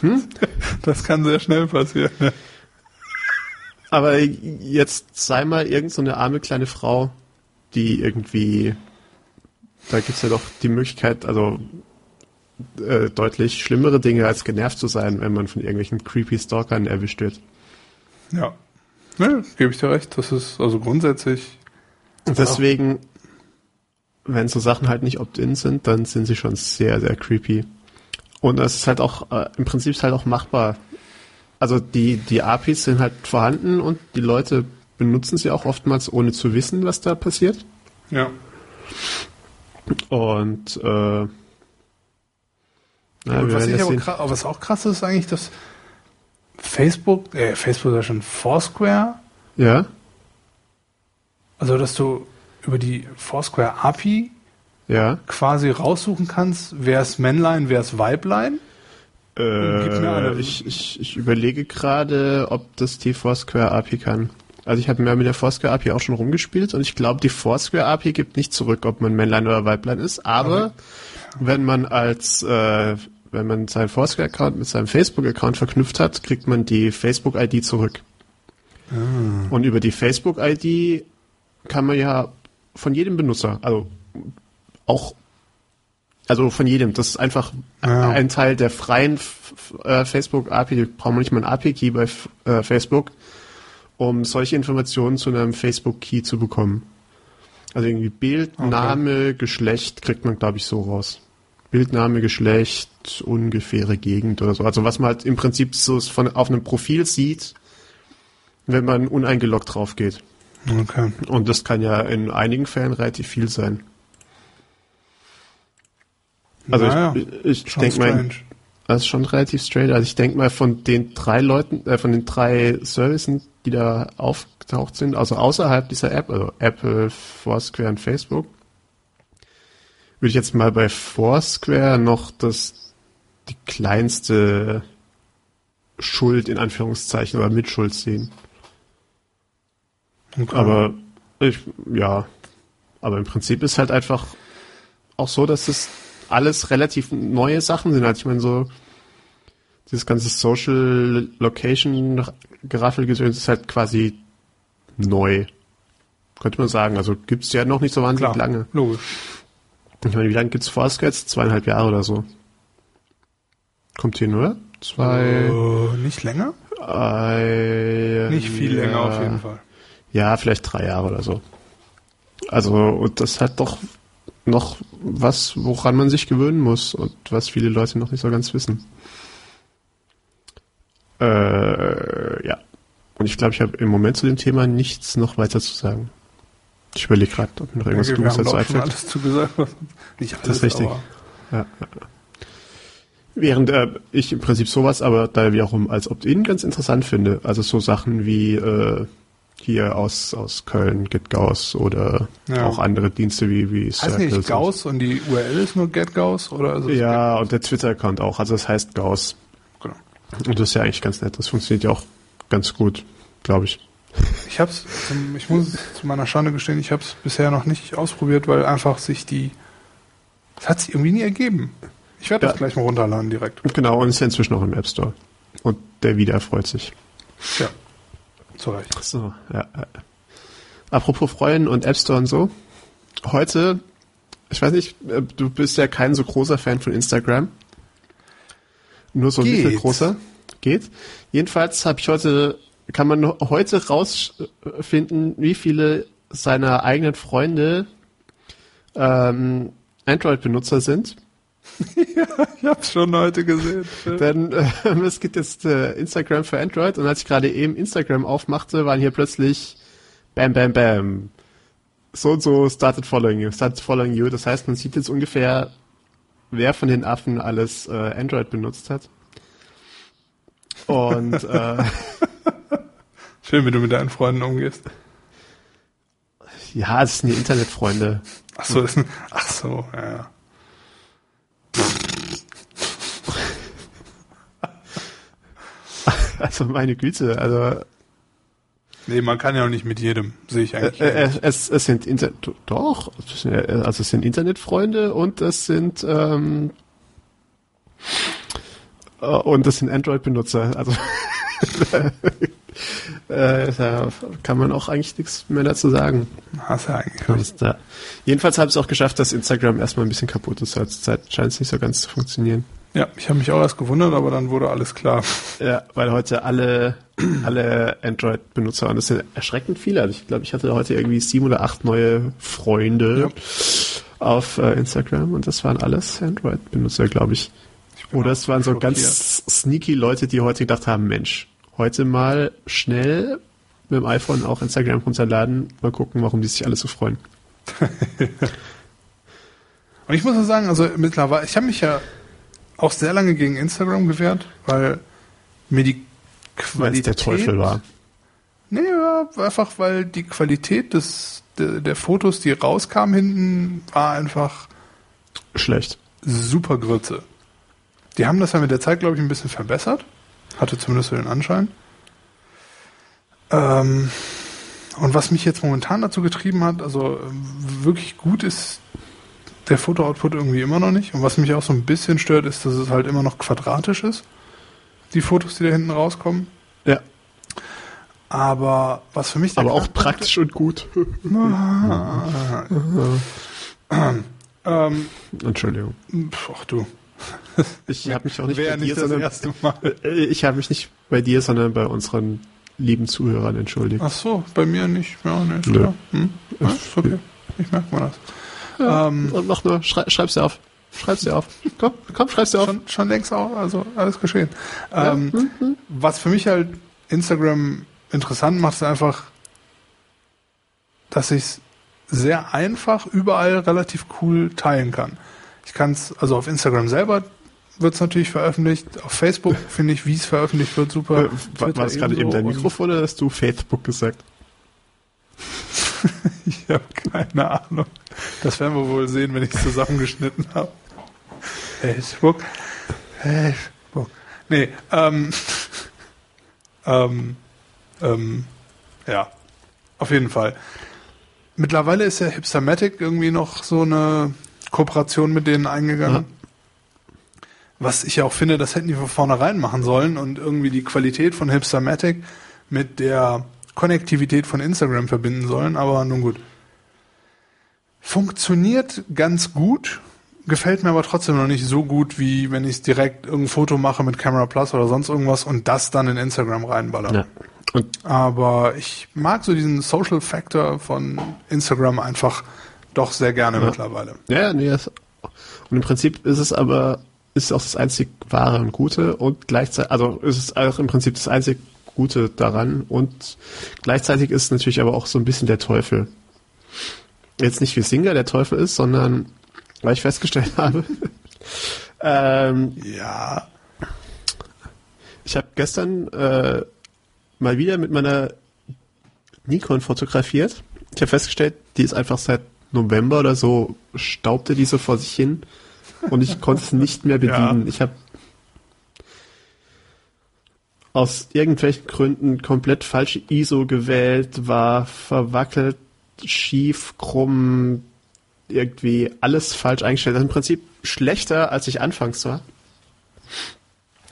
hm? Das kann sehr schnell passieren. Aber jetzt sei mal irgend so eine arme kleine Frau, die irgendwie, da gibt's ja doch die Möglichkeit, also äh, deutlich schlimmere Dinge als genervt zu sein, wenn man von irgendwelchen creepy Stalkern erwischt wird. Ja. Ja, gebe ich dir recht. Das ist also grundsätzlich. Deswegen, wenn so Sachen halt nicht opt-in sind, dann sind sie schon sehr, sehr creepy. Und es ist halt auch, äh, im Prinzip ist halt auch machbar, also die, die APIs sind halt vorhanden und die Leute benutzen sie auch oftmals, ohne zu wissen, was da passiert. Ja. Und äh, Ja, wir was, ich aber krass, was auch krass ist eigentlich, dass Facebook, äh, Facebook ist ja schon Foursquare, Ja, also dass du über die Foursquare API ja. quasi raussuchen kannst, wer ist Männlein, wer ist Weiblein. Äh, ich, ich, ich überlege gerade, ob das die Foursquare API kann. Also ich habe mir mit der Foursquare API auch schon rumgespielt und ich glaube, die Foursquare API gibt nicht zurück, ob man Männlein oder Weiblein ist. Aber wenn man als äh, wenn man seinen Foursquare-Account mit seinem Facebook-Account verknüpft hat, kriegt man die Facebook-ID zurück. Und über die Facebook-ID kann man ja von jedem Benutzer, also auch, also von jedem, das ist einfach Ja. ein Teil der freien äh, Facebook-API, da braucht man nicht mal ein API-Key bei äh, Facebook, um solche Informationen zu einem Facebook-Key zu bekommen. Also irgendwie Bild, Okay. Name, Geschlecht kriegt man, glaube ich, so raus. Bildname, Geschlecht, ungefähre Gegend oder so. Also was man halt im Prinzip so von, auf einem Profil sieht, wenn man uneingeloggt drauf geht. Okay. Und das kann ja in einigen Fällen relativ viel sein. Also Naja, ich, ich denke mal, das ist schon relativ straight. Also ich denke mal von den drei Leuten, äh, von den drei Services, die da aufgetaucht sind, also außerhalb dieser App, also Apple, Foursquare und Facebook, würde ich jetzt mal bei Foursquare noch das die kleinste Schuld in Anführungszeichen oder Mitschuld sehen. Okay. Aber ich, ja, aber im Prinzip ist halt einfach auch so, dass das alles relativ neue Sachen sind. Also ich meine, so dieses ganze Social Location Geraffelgedöns ist halt quasi neu. Könnte man sagen. Also gibt's ja noch nicht so wahnsinnig Klar, lange. logisch. Ich meine, wie lange gibt's Foursquare jetzt? Zweieinhalb Jahre oder so. Kommt hin, oder? Zwei. Äh, nicht länger? Äh, Nicht viel länger ja. auf jeden Fall. Ja, vielleicht drei Jahre oder so. Also, und das hat doch noch was, woran man sich gewöhnen muss und was viele Leute noch nicht so ganz wissen. Äh, ja. Und ich glaube, ich habe im Moment zu dem Thema nichts noch weiter zu sagen. Ich überlege gerade, ob mir noch irgendwas Kluges dazu einfällt. alles zugesagt. was- Nicht alles, Das ist richtig. ja. Während äh, ich im Prinzip sowas aber da wiederum als Opt-in ganz interessant finde. Also so Sachen wie äh, hier aus, aus Köln, GetGauss oder Ja. auch andere Dienste wie, wie Heißt Circles. nicht Gauss und die URL ist nur GetGauss? Oder ist es Ja, und der Twitter-Account auch. Also das heißt Gauss. Genau. Und das ist ja eigentlich ganz nett. Das funktioniert ja auch ganz gut, glaube ich. Ich hab's, zum, ich muss es zu meiner Schande gestehen, ich habe es bisher noch nicht ausprobiert, weil einfach sich die, es hat sich irgendwie nie ergeben. Ich werde das Ja. gleich mal runterladen direkt. Genau, und ist ja inzwischen auch im App Store. Und der wieder freut sich. Ja, Recht. So, ja. Apropos Freuen und App Store und so. Heute, ich weiß nicht, äh, du bist ja kein so großer Fan von Instagram. Nur so ein bisschen großer. Geht. Jedenfalls habe ich heute, kann man heute rausfinden, wie viele seiner eigenen Freunde ähm, Android-Benutzer sind. Ich hab's schon heute gesehen. Denn äh, es gibt jetzt äh, Instagram für Android und als ich gerade eben Instagram aufmachte, waren hier plötzlich Bam Bam Bam. So und so started following you, started following you. Das heißt, man sieht jetzt ungefähr, wer von den Affen alles äh, Android benutzt hat. Und äh, Schön, wie du mit deinen Freunden umgehst. ja, es sind die Internetfreunde. Ach so, ist ein, ach so, ja, ja. Also meine Güte, also Nee, man kann ja auch nicht mit jedem, sehe ich äh, eigentlich. äh, es, es sind Inter doch, äh, also es sind Internetfreunde und es sind ähm, äh, und es sind Android-Benutzer. Also äh, da kann man auch eigentlich nichts mehr dazu sagen. Hast ja eigentlich Das da. Jedenfalls habe ich es auch geschafft, dass Instagram erstmal ein bisschen kaputt ist. Zurzeit scheint es nicht so ganz zu funktionieren. Ja, ich habe mich auch erst gewundert, aber dann wurde alles klar. Ja, weil heute alle, alle Android-Benutzer, und das sind erschreckend viele. Also ich glaube, ich hatte heute irgendwie sieben oder acht neue Freunde auf äh, Instagram und das waren alles Android-Benutzer, glaube ich. bin Oder es waren so schockiert. ganz sneaky Leute, die heute gedacht haben, Mensch, heute mal schnell mit dem iPhone auch Instagram runterladen, mal gucken, warum die sich alle so freuen. Und ich muss nur sagen, also mittlerweile, ich habe mich ja auch sehr lange gegen Instagram gewehrt, weil mir die Qualität der Teufel war. Nee, ja, einfach weil die Qualität des der, der Fotos, die rauskamen hinten, war einfach Schlecht. super Grütze. Die haben das ja mit der Zeit, glaube ich, ein bisschen verbessert. Hatte zumindest so den Anschein. Ähm, und was mich jetzt momentan dazu getrieben hat, also ähm, wirklich gut ist der Foto-Output irgendwie immer noch nicht. Und was mich auch so ein bisschen stört, ist, dass es halt immer noch quadratisch ist. Die Fotos, die da hinten rauskommen. Ja. Aber was für mich Aber auch praktisch und gut. Ähm, Entschuldigung. ach du. Ich habe mich auch nicht Wäre bei dir, sondern. Äh, ich habe mich nicht bei dir, sondern bei unseren lieben Zuhörern entschuldigt. Ach so, bei mir nicht. Ja, ne, ist klar. Hm? Ja, ist okay. Ich merke mal das. Ähm, Und mach nur, schrei, schreib's dir auf. Schreib's dir auf. Komm, komm, schreib's dir auf. schon, schon längst auch, also alles geschehen. Ähm, was für mich halt Instagram interessant macht, ist einfach, dass ich es sehr einfach überall relativ cool teilen kann. Ich kann es, also auf Instagram selber wird es natürlich veröffentlicht, auf Facebook finde ich, wie es veröffentlicht wird, super. Äh, war, war das gerade eben dein Mikrofon oder hast du Facebook gesagt? Ich habe keine Ahnung. Das werden wir wohl sehen, wenn ich es zusammengeschnitten habe. Facebook. Facebook. Nee, ähm, ähm, ähm, ja, auf jeden Fall. Mittlerweile ist ja Hipstermatic irgendwie noch so eine Kooperation mit denen eingegangen. Was ich ja auch finde, das hätten die von vornherein machen sollen und irgendwie die Qualität von Hipstermatic mit der Konnektivität von Instagram verbinden sollen, aber nun gut. Funktioniert ganz gut, gefällt mir aber trotzdem noch nicht so gut, wie wenn ich direkt irgendein Foto mache mit Camera Plus oder sonst irgendwas und das dann in Instagram reinballer. Ja. Aber ich mag so diesen Social Factor von Instagram einfach doch sehr gerne mittlerweile. ja, nee, das, und im Prinzip ist es aber ist auch das einzig wahre und gute und gleichzeitig, also ist es auch im Prinzip das einzig Gute daran und gleichzeitig ist natürlich aber auch so ein bisschen der Teufel. Jetzt nicht wie Singer der Teufel ist, sondern weil ich festgestellt habe, ähm, Ja. Ich habe gestern äh, mal wieder mit meiner Nikon fotografiert. Ich habe festgestellt, die ist einfach seit November oder so staubte die so vor sich hin und ich konnte es nicht mehr bedienen. Ja. Ich habe aus irgendwelchen Gründen komplett falsche ISO gewählt, war verwackelt, schief, krumm, irgendwie alles falsch eingestellt. Das ist im Prinzip schlechter, als ich anfangs war.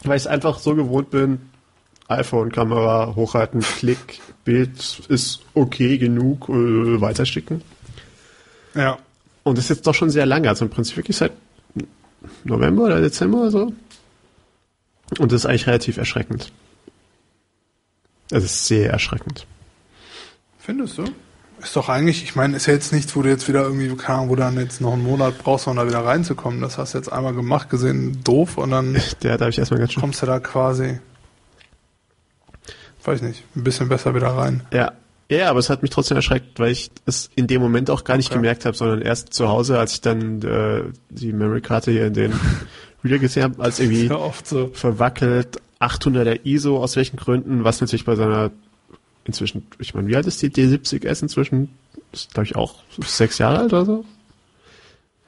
Weil ich es einfach so gewohnt bin, iPhone-Kamera hochhalten, Klick, Bild ist okay genug, äh, weiterschicken. Ja. Und das ist jetzt doch schon sehr lange, also im Prinzip wirklich seit November oder Dezember oder so. Und das ist eigentlich relativ erschreckend. Es ist sehr erschreckend. Findest du? Ist doch eigentlich, ich meine, ist ja jetzt nichts, wo du jetzt wieder irgendwie, Ahnung, wo du dann jetzt noch einen Monat brauchst, um da wieder reinzukommen. Das hast du jetzt einmal gemacht, gesehen, doof, und dann Der, da ich erstmal ganz schön. kommst du da quasi, weiß nicht, ein bisschen besser wieder rein. Ja. Ja, aber es hat mich trotzdem erschreckt, weil ich es in dem Moment auch gar nicht Okay. gemerkt habe, sondern erst zu Hause, als ich dann äh, die Memory-Karte hier in den Reader gesehen habe, als irgendwie Ja, so. verwackelt, 800er ISO, aus welchen Gründen, was natürlich bei seiner inzwischen, ich meine, wie alt ist die D70S inzwischen? Ist, glaube ich, auch sechs Jahre alt oder so.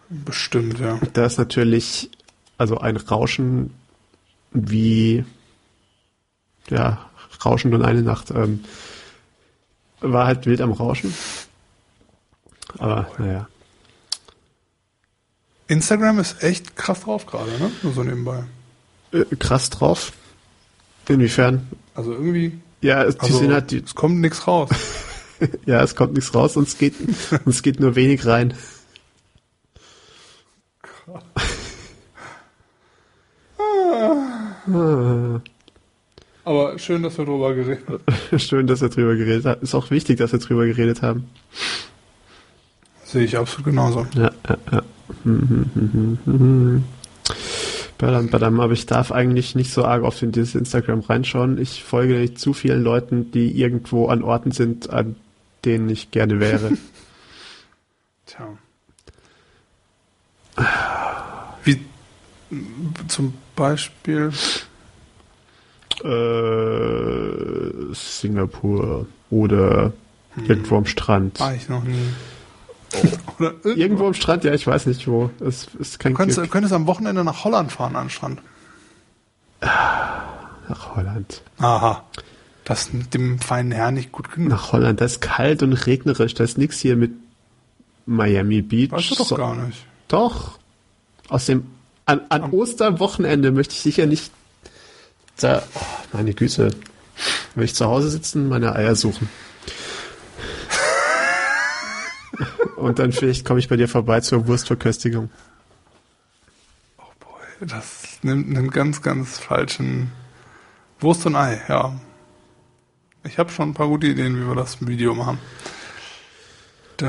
Bestimmt, ja. Da ist natürlich, also ein Rauschen wie, ja, Rauschen und eine Nacht, ähm, war halt wild am Rauschen. Aber, naja. Instagram ist echt krass drauf gerade, ne? Nur so nebenbei. Äh, krass drauf. Inwiefern? Also irgendwie, Ja, es- also, halt, die, es kommt nichts raus. ja, es kommt nichts raus und es geht, und es geht nur wenig rein. Aber schön, dass wir drüber geredet haben. Schön, dass wir drüber geredet haben. Ist auch wichtig, dass wir drüber geredet haben. Sehe ich absolut genauso. Ja, ja, ja. Badam, badam, aber ich darf eigentlich nicht so arg oft in dieses Instagram reinschauen. Ich folge nicht zu vielen Leuten, die irgendwo an Orten sind, an denen ich gerne wäre. Tja. Wie, Zum Beispiel. Äh, Singapur oder irgendwo am Strand. War ich noch nie. Oder irgendwo am Strand, ja, ich weiß nicht wo. Es ist kein Du könntest, Glück. könntest am Wochenende nach Holland fahren an den Strand. Nach Holland. Aha. Das ist dem feinen Herrn nicht gut genug. Nach Holland, das ist kalt und regnerisch. Da ist nichts hier mit Miami Beach. Weißt du doch So- gar nicht. Doch. Aus dem an, an Osterwochenende möchte ich sicher nicht da. Oh, meine Güte. Will ich zu Hause sitzen, meine Eier suchen. Und dann vielleicht komme ich bei dir vorbei zur Wurstverköstigung. Oh boy, das nimmt einen ganz, ganz falschen Wurst und Ei, ja. Ich habe schon ein paar gute Ideen, wie wir das Video machen. Oh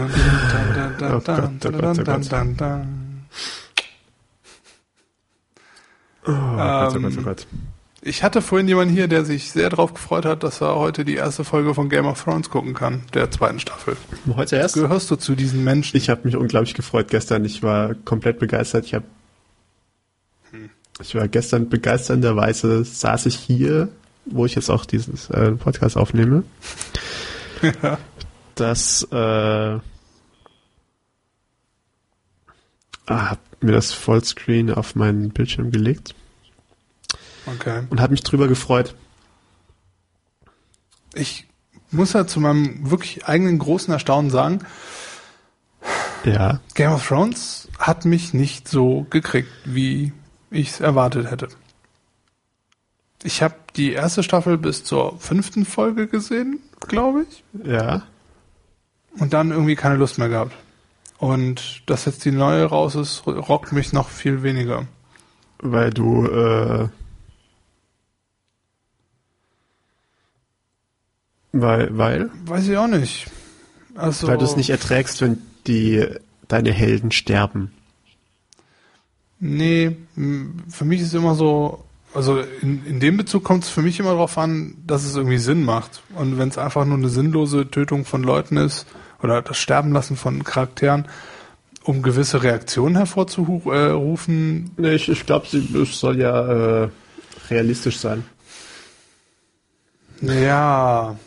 Gott, oh Gott, oh Gott. Ich hatte vorhin jemanden hier, der sich sehr darauf gefreut hat, dass er heute die erste Folge von Game of Thrones gucken kann, der zweiten Staffel. Heute erst? Gehörst du zu diesen Menschen? Ich habe mich unglaublich gefreut gestern. Ich war komplett begeistert. Ich habe ich war gestern begeisternderweise saß ich hier, wo ich jetzt auch diesen äh, Podcast aufnehme. Ja. Das äh, ah, hab mir das Vollscreen auf meinen Bildschirm gelegt Okay. und hat mich drüber gefreut. Ich muss ja zu meinem wirklich eigenen großen Erstaunen sagen, Ja, Game of Thrones hat mich nicht so gekriegt, wie ich es erwartet hätte. Ich habe die erste Staffel bis zur fünften Folge gesehen, glaube ich, ja. und dann irgendwie keine Lust mehr gehabt. Und dass jetzt die neue raus ist, rockt mich noch viel weniger. Weil du äh, weil weil Weiß ich auch nicht. Also, weil du es nicht erträgst, wenn die deine Helden sterben. Nee, für mich ist immer so, also in, in dem Bezug kommt es für mich immer darauf an, dass es irgendwie Sinn macht. Und wenn es einfach nur eine sinnlose Tötung von Leuten ist oder das Sterben lassen von Charakteren, um gewisse Reaktionen hervorzurufen, Nee, ich, ich glaube, es soll ja äh, realistisch sein. ja,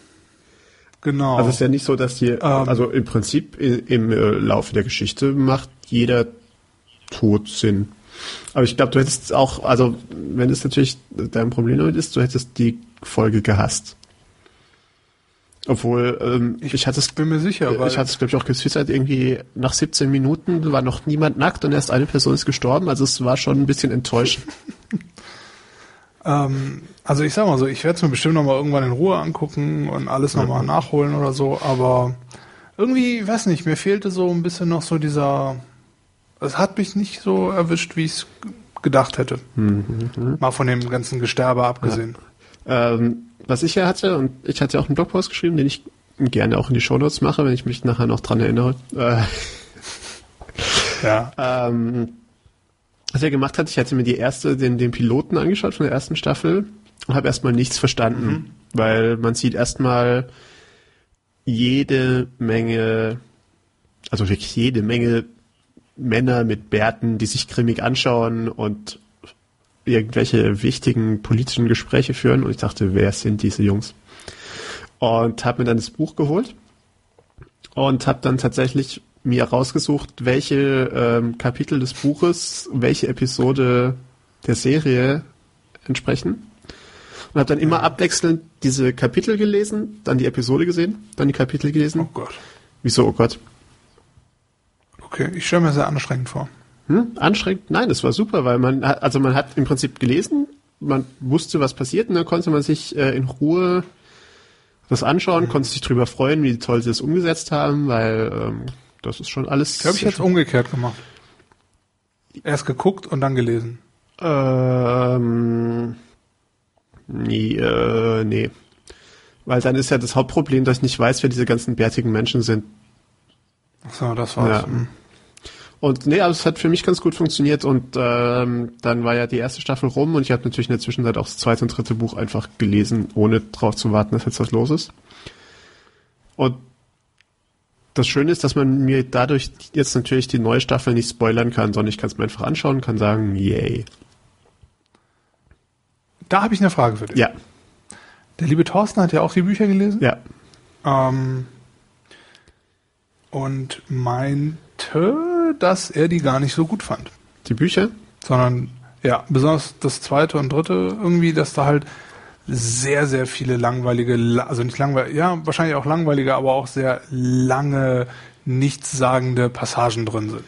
genau. Also es ist ja nicht so, dass die, also im Prinzip i- im äh, Laufe der Geschichte macht jeder Tod Sinn. Aber ich glaube, du hättest auch, also wenn es natürlich dein Problem damit ist, du hättest die Folge gehasst. Obwohl, ähm, ich, hatte es, bin mir sicher, weil ich hatte es glaube ich auch getwittert, irgendwie nach 17 Minuten war noch niemand nackt und erst eine Person ist gestorben, also es war schon ein bisschen enttäuschend. Ähm, also ich sag mal so, ich werde es mir bestimmt noch mal irgendwann in Ruhe angucken und alles noch mal nachholen oder so, aber irgendwie, weiß nicht, mir fehlte so ein bisschen noch so dieser, es hat mich nicht so erwischt, wie ich es gedacht hätte. Mal von dem ganzen Gesterbe abgesehen. Ähm, was ich ja hatte, und ich hatte auch einen Blogpost geschrieben, den ich gerne auch in die Shownotes mache, wenn ich mich nachher noch dran erinnere. Äh, Ja. ähm, was er gemacht hat, ich hatte mir die erste, den, den Piloten angeschaut von der ersten Staffel und habe erstmal nichts verstanden, weil man sieht erstmal jede Menge, also wirklich jede Menge Männer mit Bärten, die sich grimmig anschauen und irgendwelche wichtigen politischen Gespräche führen und ich dachte, wer sind diese Jungs? Und habe mir dann das Buch geholt und habe dann tatsächlich mir rausgesucht, welche ähm, Kapitel des Buches, welche Episode der Serie entsprechen. Und habe dann immer abwechselnd diese Kapitel gelesen, dann die Episode gesehen, dann die Kapitel gelesen. Oh Gott. Wieso, oh Gott? Okay, ich stelle mir sehr anstrengend vor. Hm? Anstrengend? Nein, das war super, weil man hat, also man hat im Prinzip gelesen, man wusste, was passiert und dann konnte man sich äh, in Ruhe das anschauen, konnte sich drüber freuen, wie toll sie es umgesetzt haben, weil ähm, das ist schon alles. Ich glaube, ich hätte es umgekehrt gemacht. Erst geguckt und dann gelesen. Ähm, nee, äh, nee. Weil dann ist ja das Hauptproblem, dass ich nicht weiß, wer diese ganzen bärtigen Menschen sind. Ach so, das war's. Ja. Und nee, aber es hat für mich ganz gut funktioniert und ähm, dann war ja die erste Staffel rum und ich habe natürlich in der Zwischenzeit auch das zweite und dritte Buch einfach gelesen, ohne drauf zu warten, dass jetzt was los ist. Und das Schöne ist, dass man mir dadurch jetzt natürlich die neue Staffel nicht spoilern kann, sondern ich kann es mir einfach anschauen, kann sagen, yay. da habe ich eine Frage für dich. Ja, Der liebe Thorsten hat ja auch die Bücher gelesen. ja. Ähm, und meinte, dass er die gar nicht so gut fand. Die Bücher? Sondern, ja, besonders das zweite und dritte irgendwie, dass da halt sehr, sehr viele langweilige, la- also nicht langweilige, ja, wahrscheinlich auch langweilige, aber auch sehr lange, nichtssagende Passagen drin sind.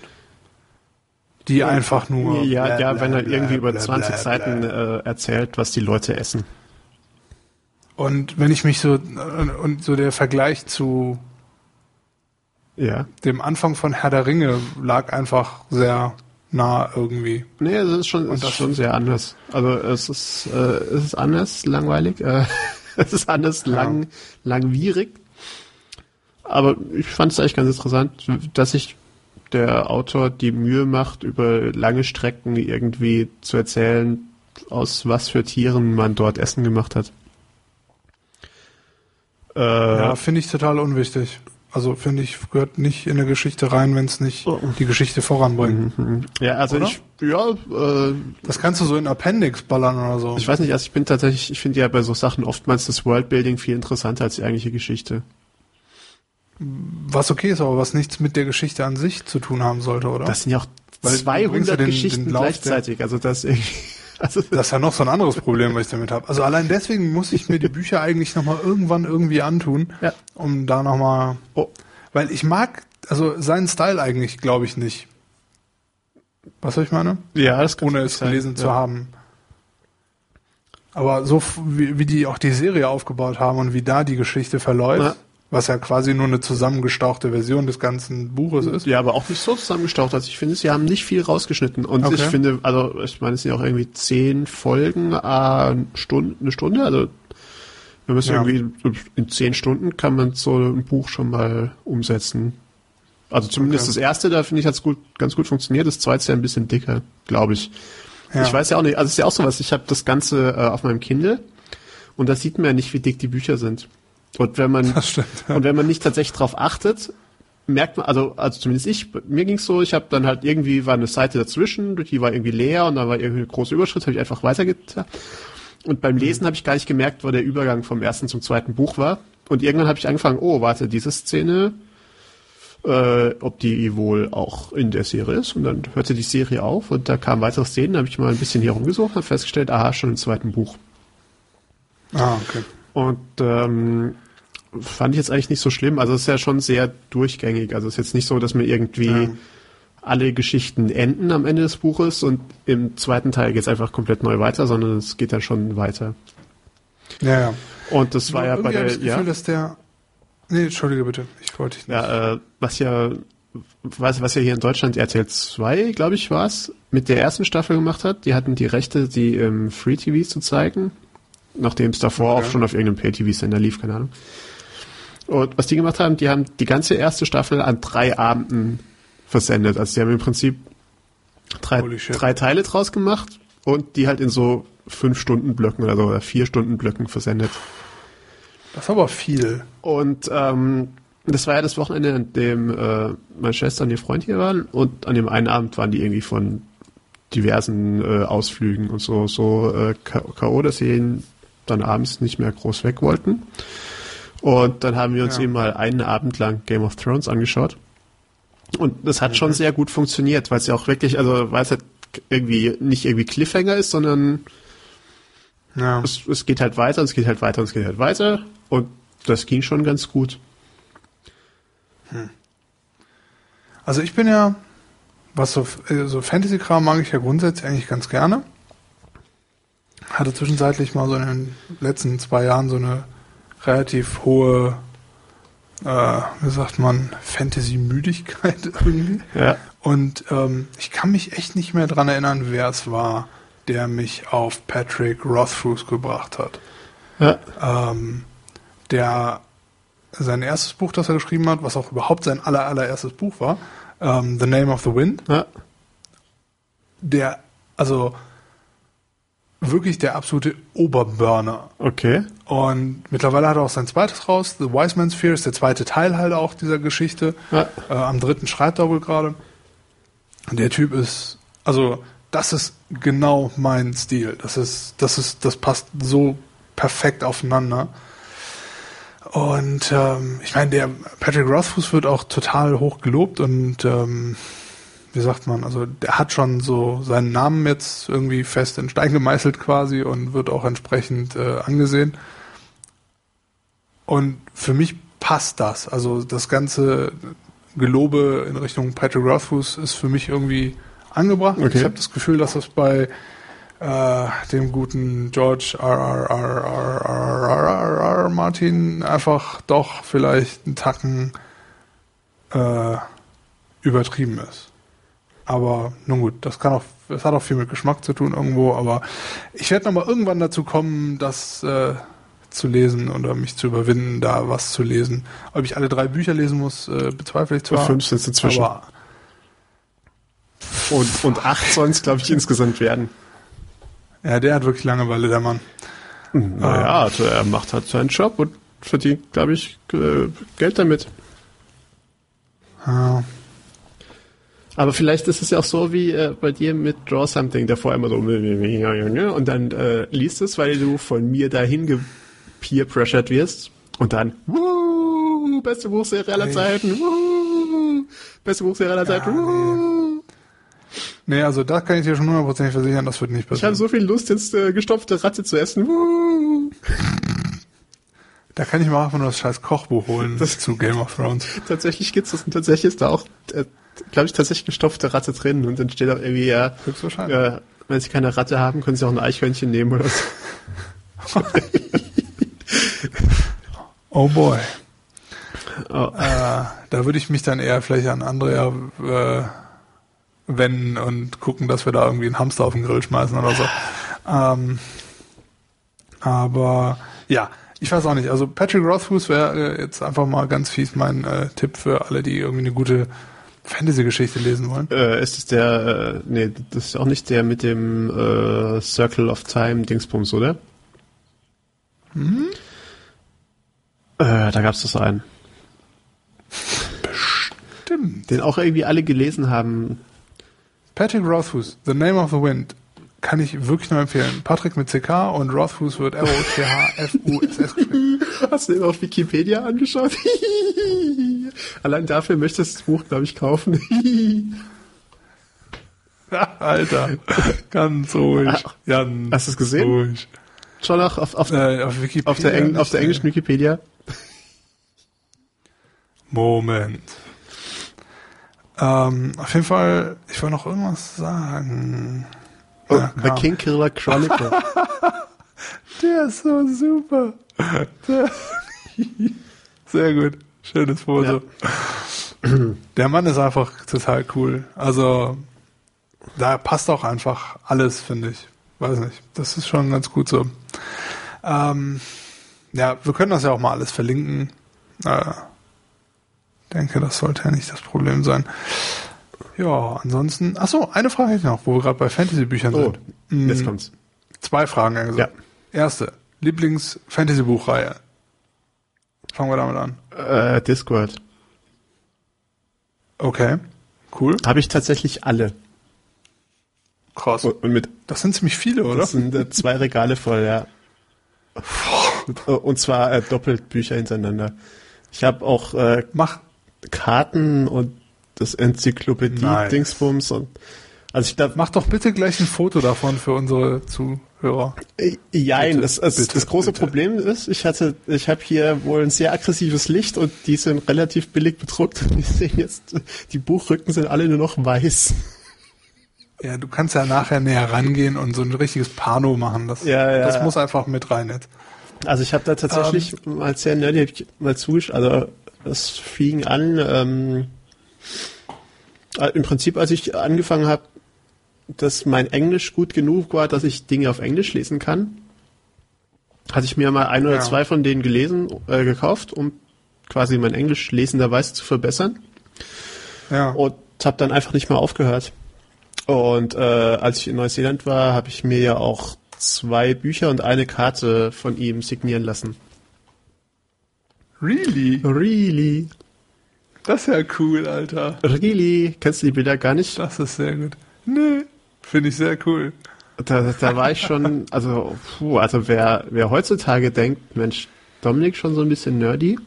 Die einfach nur. Ja, ja, wenn er irgendwie über bla, 20 bla, Seiten äh, erzählt, was die Leute essen. Und wenn ich mich so, und so der Vergleich zu Ja. dem Anfang von Herr der Ringe lag einfach sehr nah irgendwie. Nee, es ist schon, es ist schon sehr anders. Also es ist, äh, es ist anders langweilig. Äh, es ist anders lang, langwierig. Aber ich fand es eigentlich ganz interessant, dass sich der Autor die Mühe macht, über lange Strecken irgendwie zu erzählen, aus was für Tieren man dort Essen gemacht hat. Äh, Ja, finde ich total unwichtig. Also finde ich, gehört nicht in eine Geschichte rein, wenn es nicht Oh. die Geschichte voranbringt. ja, also Oder? ich, ja, äh, Das kannst du so in Appendix ballern oder so. Ich weiß nicht, also ich bin tatsächlich, ich finde ja bei so Sachen oftmals das Worldbuilding viel interessanter als die eigentliche Geschichte. Was okay ist, aber was nichts mit der Geschichte an sich zu tun haben sollte, oder? Das sind ja auch Weil du bringst ja 200 den- Geschichten den gleichzeitig. Also das irgendwie, also Das ist ja noch so ein anderes Problem, was ich damit habe. Also allein deswegen muss ich mir die Bücher eigentlich nochmal irgendwann irgendwie antun, Ja. um da nochmal, oh, weil ich mag, also seinen Style eigentlich, glaube ich nicht. Was soll ich meine? ja, das kann Ohne es sein. gelesen ja. zu haben. Aber so wie, wie die auch die Serie aufgebaut haben und wie da die Geschichte verläuft, Ja. Was ja quasi nur eine zusammengestauchte Version des ganzen Buches ist. Ja, aber auch nicht so zusammengestaucht. Also ich finde, sie haben nicht viel rausgeschnitten. Und Okay. ich finde, also ich meine, es sind ja auch irgendwie zehn Folgen, äh, Stunde, eine Stunde. Also wir müssen Ja. irgendwie in zehn Stunden kann man so ein Buch schon mal umsetzen. Also zumindest Okay. das erste, da finde ich, hat es gut, ganz gut funktioniert. Das zweite ist ja ein bisschen dicker, glaube ich. Ja. Ich weiß ja auch nicht, also es ist ja auch sowas, ich habe das Ganze äh, auf meinem Kindle und da sieht man ja nicht, wie dick die Bücher sind. Und wenn man stimmt. Ja. und wenn man nicht tatsächlich drauf achtet, merkt man, also, also zumindest ich, mir ging's so, ich habe dann halt irgendwie war eine Seite dazwischen, die war irgendwie leer und dann war irgendwie eine große Überschrift, habe ich einfach weitergetan. Und beim Lesen habe ich gar nicht gemerkt, wo der Übergang vom ersten zum zweiten Buch war. Und irgendwann habe ich angefangen, oh, warte, diese Szene, äh, ob die wohl auch in der Serie ist. Und dann hörte die Serie auf und da kamen weitere Szenen, habe ich mal ein bisschen hier rumgesucht, habe festgestellt, aha, schon im zweiten Buch. Ah, okay. Und ähm, fand ich jetzt eigentlich nicht so schlimm. Also es ist ja schon sehr durchgängig. Also es ist jetzt nicht so, dass mir irgendwie Ja. alle Geschichten enden am Ende des Buches und im zweiten Teil geht es einfach komplett neu weiter, sondern es geht dann schon weiter. Ja, ja. Und das war ja bei der, ich das Gefühl, ja, dass der. Nee, entschuldige bitte. Ich wollte dich nicht. ja äh, was ja, was, was ja hier in Deutschland RTL 2, glaube ich, war es, mit der ersten Staffel gemacht hat. Die hatten die Rechte, die im Free TV zu zeigen, nachdem es davor Okay. auch schon auf irgendeinem Pay-TV-Sender lief, keine Ahnung. Und was die gemacht haben, die haben die ganze erste Staffel an drei Abenden versendet. Also die haben im Prinzip drei, drei Teile draus gemacht und die halt in so fünf Stunden Blöcken oder so oder vier Stunden Blöcken versendet. Das ist aber viel. Und ähm, das war ja das Wochenende, an dem äh, meine Schwester und ihr Freund hier waren und an dem einen Abend waren die irgendwie von diversen äh, Ausflügen und so so äh, K- K.O., dass sie dann abends nicht mehr groß weg wollten. Und dann haben wir uns Ja. eben mal einen Abend lang Game of Thrones angeschaut. Und das hat schon sehr gut funktioniert, weil es ja auch wirklich, also weil es halt irgendwie nicht irgendwie Cliffhanger ist, sondern Ja. es, es geht halt weiter und es geht halt weiter und es geht halt weiter. Und das ging schon ganz gut. Also ich bin ja, was so, äh, so Fantasy-Kram mag ich ja grundsätzlich eigentlich ganz gerne. Hatte zwischenzeitlich mal so in den letzten zwei Jahren so eine relativ hohe, äh, wie sagt man, Fantasy-Müdigkeit irgendwie. Ja. Und ähm, ich kann mich echt nicht mehr dran erinnern, wer es war, der mich auf Patrick Rothfuss gebracht hat. Ja. Ähm, der sein erstes Buch, das er geschrieben hat, was auch überhaupt sein aller, allererstes Buch war, ähm, The Name of the Wind, Ja. der, also wirklich der absolute Oberburner. Okay. Und mittlerweile hat er auch sein zweites raus, The Wise Man's Fear ist der zweite Teil halt auch dieser Geschichte. Ja. Äh, am dritten schreibt er wohl gerade. Der Typ ist, also das ist genau mein Stil. Das ist, das ist, das passt so perfekt aufeinander. Und ähm, ich meine, der Patrick Rothfuss wird auch total hoch gelobt und ähm, wie sagt man, also der hat schon so seinen Namen jetzt irgendwie fest in Stein gemeißelt quasi und wird auch entsprechend äh, angesehen. Und für mich passt das. Also das ganze Gelobe in Richtung Patrick Rothfuss ist für mich irgendwie angebracht. Okay. Ich habe das Gefühl, dass das bei äh, dem guten George R. R. R. R. R. R. R. R. Martin einfach doch vielleicht einen Tacken äh, übertrieben ist. Aber nun gut, das kann auch, das hat auch viel mit Geschmack zu tun irgendwo, aber ich werde nochmal irgendwann dazu kommen, das äh, zu lesen oder mich zu überwinden, da was zu lesen. Ob ich alle drei Bücher lesen muss, äh, bezweifle ich zwar. Fünf sind es inzwischen. Aber Und, und acht sollen es, glaube ich, insgesamt werden. ja, der hat wirklich Langeweile, der Mann. Naja, also er macht halt seinen Job und verdient, glaube ich, äh, Geld damit. Ja. Aber vielleicht ist es ja auch so wie äh, bei dir mit Draw Something, der vorher immer so und dann äh, liest es, weil du von mir dahin gepeer-pressured wirst und dann wuh, beste Buchserie aller. Zeiten, wuh, beste Buchserie aller Zeiten, wuh. Nee, also da kann ich dir schon hundertprozentig versichern, das wird nicht Ich habe passieren. so viel Lust, jetzt äh, gestopfte Ratte zu essen. Wuh. Da kann ich mal einfach nur das scheiß Kochbuch holen Das- zu Game of Thrones. Tatsächlich gibt's das und tatsächlich ist da auch, äh, glaube ich, tatsächlich gestopfte Ratte drin und dann steht auch irgendwie, ja, Höchstwahrscheinlich. äh, wenn sie keine Ratte haben, können sie auch ein Eichhörnchen nehmen oder so. Oh boy. Oh. Äh, da würde ich mich dann eher vielleicht an Andrea äh, wenden und gucken, dass wir da irgendwie einen Hamster auf den Grill schmeißen oder so. Ähm, aber ja, ich weiß auch nicht. Also Patrick Rothfuss wäre äh, jetzt einfach mal ganz fies mein äh, Tipp für alle, die irgendwie eine gute Fantasy-Geschichte lesen wollen. Äh, ist es der, äh, nee, das ist auch nicht der mit dem äh, Circle of Time Dingsbums, oder? Mhm. Äh, da gab's das einen, Stimmt. den auch irgendwie alle gelesen haben. Patrick Rothfuss, The Name of the Wind, kann ich wirklich nur empfehlen. Patrick mit CK und Rothfuss wird R-O-T-H-F-U-S-S geschrieben. Hast du den auf Wikipedia angeschaut? Allein dafür möchtest du das Buch, glaube ich, kaufen. Alter, ganz ruhig. Ganz hast du's gesehen? Ruhig. Schon auch auf, auf, Äh, auf auf, der, Eng auf der englischen Wikipedia. Moment. Ähm, auf jeden Fall, ich wollte noch irgendwas sagen. Oh, Ja, The. King Killer Chronicle. Der ist so super. Der Sehr gut. Schönes Foto. Der Mann ist einfach total cool. Also, da passt auch einfach alles, finde ich. Weiß nicht. Das ist schon ganz gut so. Ähm, ja, wir können das ja auch mal alles verlinken. Äh, denke, das sollte ja nicht das Problem sein. Ja, ansonsten. Ach so, eine Frage hätte ich noch, wo wir gerade bei Fantasy-Büchern Oh, sind. jetzt Mm, kommt's. Zwei Fragen. eher gesagt. Erste, Lieblings-Fantasy-Buchreihe. Fangen wir damit an. Äh, Discord. Okay, cool. Habe ich tatsächlich alle. Krass. Und und mit Das sind ziemlich viele, oder? Das sind äh, zwei Regale voll, ja. Und, und zwar äh, doppelt Bücher hintereinander. Ich habe auch äh, Mach. Karten und das Enzyklopädie-Dingsbums und also ich glaube, Mach doch bitte gleich ein Foto davon für unsere Zuhörer. äh, jein, Bitte, das, bitte, das große bitte. Problem ist, ich hatte, ich habe hier wohl ein sehr aggressives Licht und die sind relativ billig bedruckt. Wir sehen jetzt, die Buchrücken sind alle nur noch weiß. Ja, du kannst ja nachher näher rangehen und so ein richtiges Pano machen. Das, Ja, ja. das muss einfach mit rein jetzt. Also ich habe da tatsächlich mal sehr ich mal zugeschaut. Also es fing an, ähm, äh, im Prinzip, als ich angefangen habe, dass mein Englisch gut genug war, dass ich Dinge auf Englisch lesen kann, hatte ich mir mal ein oder Ja. zwei von denen gelesen, äh, gekauft, um quasi mein Englisch lesenderweise zu verbessern Ja. und habe dann einfach nicht mehr aufgehört. Und äh, als ich in Neuseeland war, habe ich mir ja auch zwei Bücher und eine Karte von ihm signieren lassen. Really? Really? Das ist ja cool, Alter. Really? Kennst du die Bilder gar nicht? Das ist sehr gut. Nö. Finde ich sehr cool. Da, da war ich schon, also, puh, also wer, wer heutzutage denkt, Mensch, Dominik schon so ein bisschen nerdy,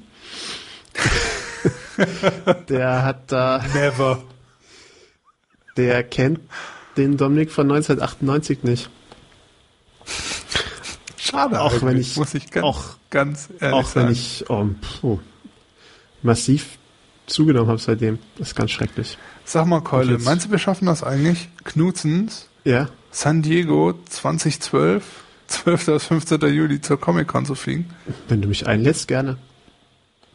der hat da, Never. der kennt den Dominik von 1998 nicht. Schade, Auch wenn ich- muss ich ganz, auch- ganz ehrlich Auch wenn sagen. ich oh, puh, massiv zugenommen habe seitdem. Das ist ganz schrecklich. Sag mal, Keule, meinst du, wir schaffen das eigentlich? Knutzens, Ja, San Diego 2012, 12. bis 15. Juli zur Comic-Con zu fliegen? wenn du mich einlädst, gerne.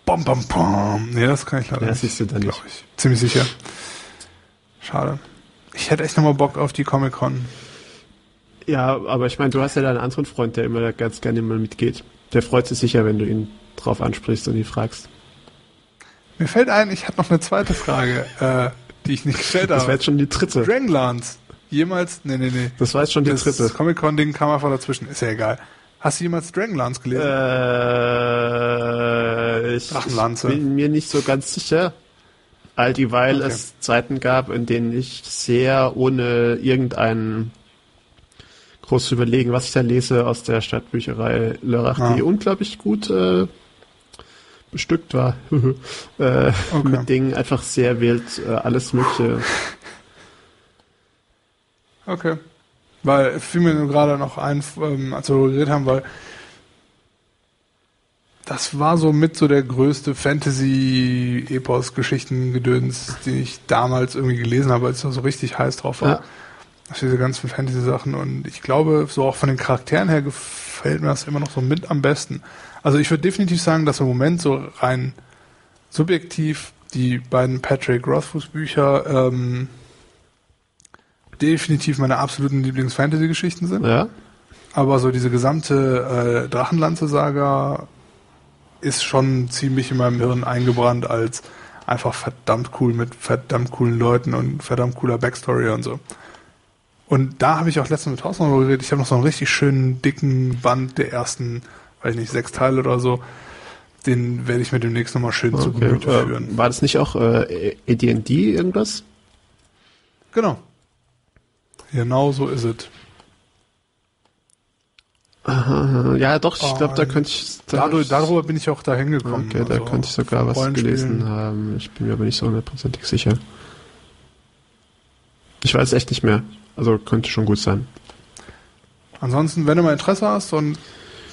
Bom, bom, bom. Nee, das kann ich leider Ja, nicht. siehst du dann nicht. ich. Ziemlich sicher. Schade. Ich hätte echt nochmal Bock auf die Comic-Con. Ja, aber ich meine, du hast ja deinen anderen Freund, der immer ganz gerne mal mitgeht. Der freut sich sicher, wenn du ihn drauf ansprichst und ihn fragst. Mir fällt ein, ich hatte noch eine zweite Frage, äh, die ich nicht gestellt Das war habe. jetzt schon die dritte. Dragonlance. Jemals? Nee, nee, nee. Das war jetzt schon die Das dritte. Comic-Con-Ding kam einfach dazwischen. Ist ja egal. Hast du jemals Dragonlance gelesen? Äh, ich Drachenlanze. bin mir nicht so ganz sicher. All dieweil Okay. es Zeiten gab, in denen ich sehr ohne irgendeinen groß zu überlegen, was ich da lese, aus der Stadtbücherei Lörrach, Ah. die unglaublich gut äh, bestückt war, äh, mit Dingen einfach sehr wild, äh, alles mögliche. Okay. Weil fiel mir nur gerade noch ein, ähm, als wir geredet haben, weil das war so mit so der größte Fantasy-Epos-Geschichten-Gedöns, den ich damals irgendwie gelesen habe, als ich da so richtig heiß drauf war. Ja. Auf diese ganzen Fantasy-Sachen. Und ich glaube, so auch von den Charakteren her gefällt mir das immer noch so mit am besten. Also ich würde definitiv sagen, dass im Moment so rein subjektiv die beiden Patrick Rothfuss Bücher ähm, definitiv meine absoluten Lieblings-Fantasy-Geschichten sind. Ja, Aber so diese gesamte äh, Drachenlanze-Saga ist schon ziemlich in meinem Hirn eingebrannt als einfach verdammt cool mit verdammt coolen Leuten und verdammt cooler Backstory und so. Und da habe ich auch letztens mit Thorsten darüber geredet. Ich habe noch so einen richtig schönen, dicken Band der ersten, weiß ich nicht, sechs Teile oder so. Den werde ich mir demnächst nochmal schön zu okay. Gemüte Äh, führen. war das nicht auch äh, AD&D irgendwas? Genau. Genau so ist es. Aha, ja, doch, ich glaube, da könnte ich... Da Dadurch, darüber bin ich auch da hingekommen. Okay, da Also könnte ich sogar was gelesen haben. Ich bin mir aber nicht so hundertprozentig sicher. Ich weiß echt nicht mehr. Also könnte schon gut sein. Ansonsten, wenn du mal Interesse hast und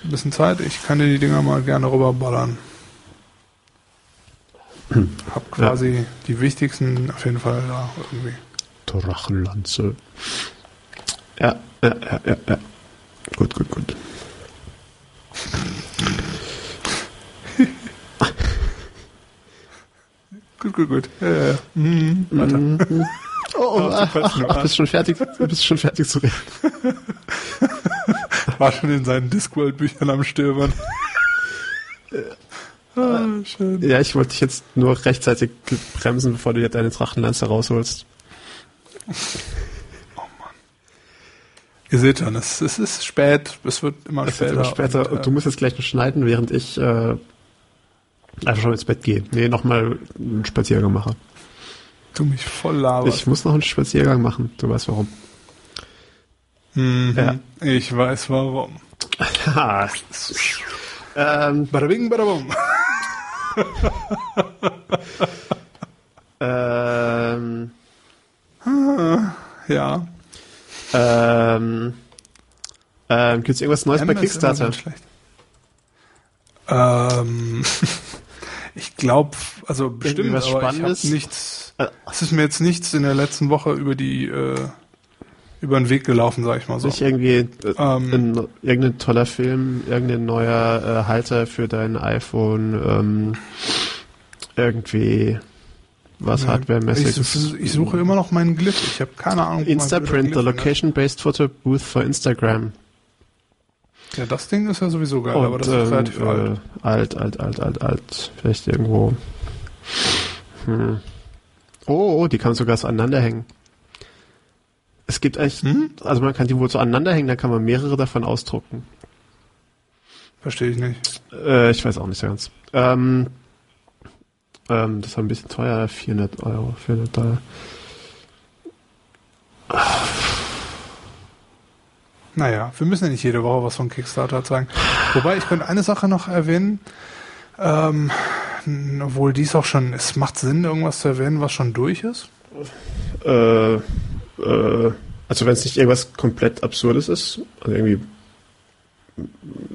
ein bisschen Zeit, ich kann dir die Dinger mal gerne rüberballern. Hab quasi die wichtigsten auf jeden Fall da irgendwie. Drachenlanze. Ja, ja, ja, ja, ja. Gut, gut, gut. Gut, gut, gut. Ja, ja, ja. Mhm. Weiter. Oh, oh Ach, du ach, ach, ah. bist schon fertig, bist schon fertig zu reden. War schon in seinen Discworld-Büchern am Stöbern. ah, schön. Ja, ich wollte dich jetzt nur rechtzeitig bremsen, bevor du dir deine Drachenlanze rausholst. Ihr seht schon, es, es ist spät, es wird immer wird später. immer später. und, äh, Und du musst jetzt gleich noch schneiden, während ich äh, einfach schon ins Bett gehe. Nee, nochmal einen Spaziergang mache. Du mich voll laberst. Ich muss noch einen Spaziergang machen. Du weißt warum. Mhm. Ja. Ich weiß warum. Ähm, Bada bing, bada bum. ähm, Ja. ähm, ähm, gibt's irgendwas Neues bei M ist immer Kickstarter? so schlecht. Ähm, ich glaube, also bestimmt, aber ich Spannendes? hab nichts. Äh. Es ist mir jetzt nichts in der letzten Woche über die äh, über den Weg gelaufen, sag ich mal so. Nicht irgendwie äh, Ähm. ein, irgendein toller Film, irgendein neuer äh, Halter für dein iPhone, ähm, irgendwie was ich, Hardware-mäßiges. ich suche immer noch meinen Glyph. Ich habe keine Ahnung. Instaprint, the location-based photo booth for Instagram. ist. Ja, das Ding ist ja sowieso geil, aber das ist ähm, relativ äh, alt. alt, alt, alt, alt, alt. Vielleicht irgendwo. Hm. Oh, oh, die kann man sogar so aneinander hängen. Es gibt eigentlich, Hm? also man kann die wohl so aneinander hängen, dann kann man mehrere davon ausdrucken. Verstehe ich nicht. Äh, ich weiß auch nicht so ganz. Ähm, ähm, das war ein bisschen teuer, 400 Euro, 400 Dollar. Naja, wir müssen ja nicht jede Woche was von Kickstarter zeigen. Wobei, ich könnte eine Sache noch erwähnen. Ähm, obwohl dies auch schon, es macht Sinn, irgendwas zu erwähnen, was schon durch ist. Äh, äh, also wenn es nicht irgendwas komplett Absurdes ist, also irgendwie.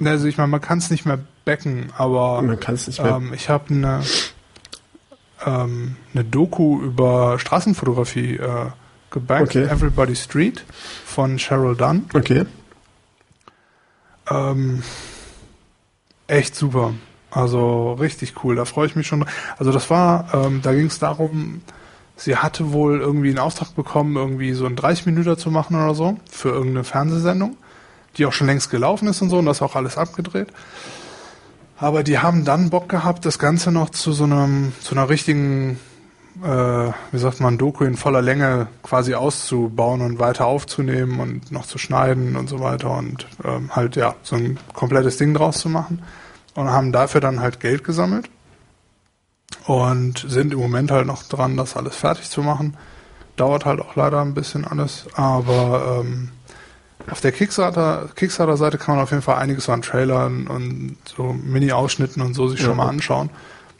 Also ich meine, man kann es nicht mehr backen, aber man kann es nicht mehr. Ähm, ich habe eine ähm, eine Doku über Straßenfotografie äh, gebackt, Okay. Everybody Street von Cheryl Dunn. Okay. Ähm, echt super. Also richtig cool. Da freue ich mich schon. Also das war, ähm, da ging es darum, sie hatte wohl irgendwie einen Auftrag bekommen, irgendwie so einen 30 Minuten zu machen oder so für irgendeine Fernsehsendung, die auch schon längst gelaufen ist und so und das auch alles abgedreht. Aber die haben dann Bock gehabt, das Ganze noch zu so einem, zu einer richtigen, äh, wie sagt man, Doku in voller Länge quasi auszubauen und weiter aufzunehmen und noch zu schneiden und so weiter und ähm, halt ja so ein komplettes Ding draus zu machen und haben dafür dann halt Geld gesammelt und sind im Moment halt noch dran, das alles fertig zu machen. Dauert halt auch leider ein bisschen alles, aber ähm, auf der Kickstarter, Kickstarter-Seite kann man auf jeden Fall einiges an Trailern und so Mini-Ausschnitten und so sich schon Ja. mal anschauen.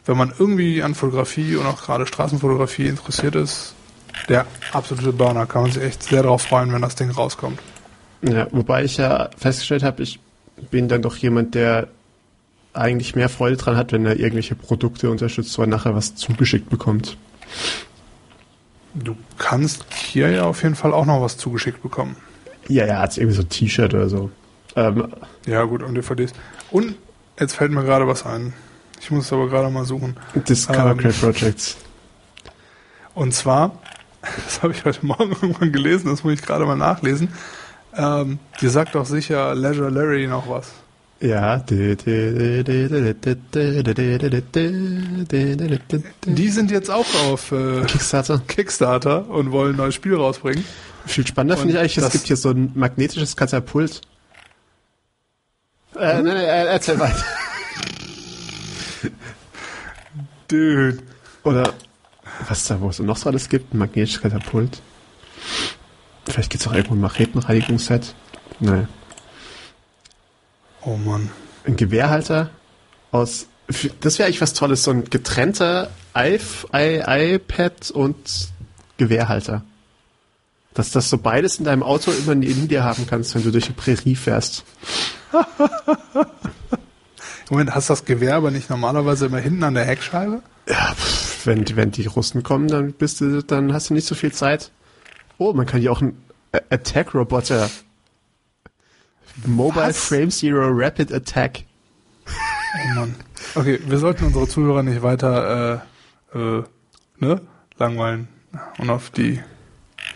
Wenn man irgendwie an Fotografie und auch gerade Straßenfotografie interessiert ist, der absolute Burner, kann man sich echt sehr darauf freuen, wenn das Ding rauskommt. Ja, wobei ich ja festgestellt habe, ich bin dann doch jemand, der eigentlich mehr Freude dran hat, wenn er irgendwelche Produkte unterstützt oder nachher was zugeschickt bekommt. Du kannst hier ja auf jeden Fall auch noch was zugeschickt bekommen. Ja, ja, hat irgendwie so ein T-Shirt oder so. Ähm, Ja, gut, und DVDs. Und jetzt fällt mir gerade was ein. Ich muss es aber gerade mal suchen. Discover Ähm. Crate Projects. Und zwar, das habe ich heute Morgen irgendwann gelesen, das muss ich gerade mal nachlesen. Ähm, dir sagt doch sicher Leisure Larry noch was. Ja. Die sind jetzt auch auf äh, Kickstarter. Kickstarter und wollen ein neues Spiel rausbringen. Viel spannender finde ich eigentlich, es gibt hier so ein magnetisches Katapult. Äh, nein, nein, äh, erzähl weiter. Dude. Oder was da, wo es noch so alles gibt, ein magnetisches Katapult. Vielleicht gibt es auch irgendwo ein Machetenreinigungsset. Nein. Oh Mann. Ein Gewehrhalter aus. Das wäre eigentlich was Tolles, so ein getrennter iP- i- iPad und Gewehrhalter. Dass das so beides in deinem Auto immer neben dir haben kannst, wenn du durch die Prärie fährst. Moment, hast das Gewehr aber nicht normalerweise immer hinten an der Heckscheibe? Ja, pff, wenn, die- wenn die Russen kommen, dann bist du, dann hast du nicht so viel Zeit. Oh, man kann hier auch einen Attack-Roboter. Mobile Was? Frame Zero Rapid Attack. Oh Mann. Okay, wir sollten unsere Zuhörer nicht weiter äh, äh, ne, langweilen und auf die,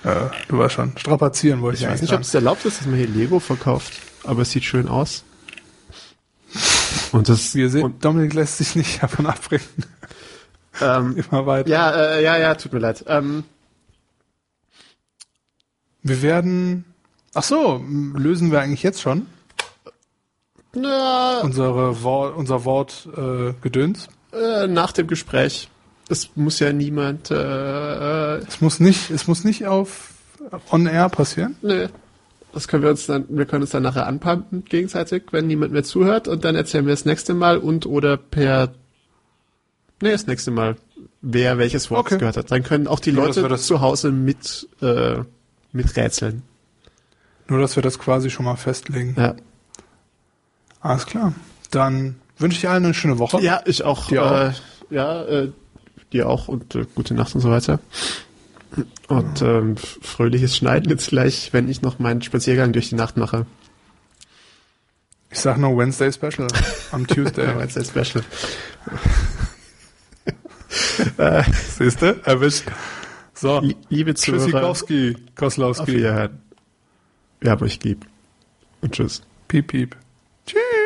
äh, du weißt schon, strapazieren wollte ich, Ich weiß nicht, ob es erlaubt ist, dass man hier Lego verkauft, aber es sieht schön aus. Und das, Wir sehen, und, Dominik lässt sich nicht davon abbringen. ähm, Immer weiter. ja, äh, ja, ja, tut mir leid. Ähm, Wir werden, ach so, lösen wir eigentlich jetzt schon na, unsere Wort, unser Wort äh, Gedöns. äh, nach dem Gespräch. Es muss ja niemand, äh, äh, Es muss nicht, es muss nicht auf on air passieren. nö. Das können wir uns dann, wir können uns dann nachher anpumpen gegenseitig, wenn niemand mehr zuhört und dann erzählen wir das nächste Mal und oder per, nee, das nächste Mal, wer welches Wort Okay. gehört hat. Dann können auch die dass Leute zu Hause mit, äh, mit rätseln. Nur, dass wir das quasi schon mal festlegen. Ja. Alles klar. Dann wünsche ich allen eine schöne Woche. Ja, ich auch. Dir auch? Äh, ja, äh, dir auch und äh, gute Nacht und so weiter. Und ähm, fröhliches Schneiden jetzt gleich, wenn ich noch meinen Spaziergang durch die Nacht mache. Ich sag nur Wednesday Special am Tuesday. ein Special. Siehst du? Erwischt. So. Lie- Liebe Zuhörer, Tschüssikowski, auf Koslowski. Wiederhören. Wir haben euch lieb. Und tschüss. Piep, piep. Tschüss.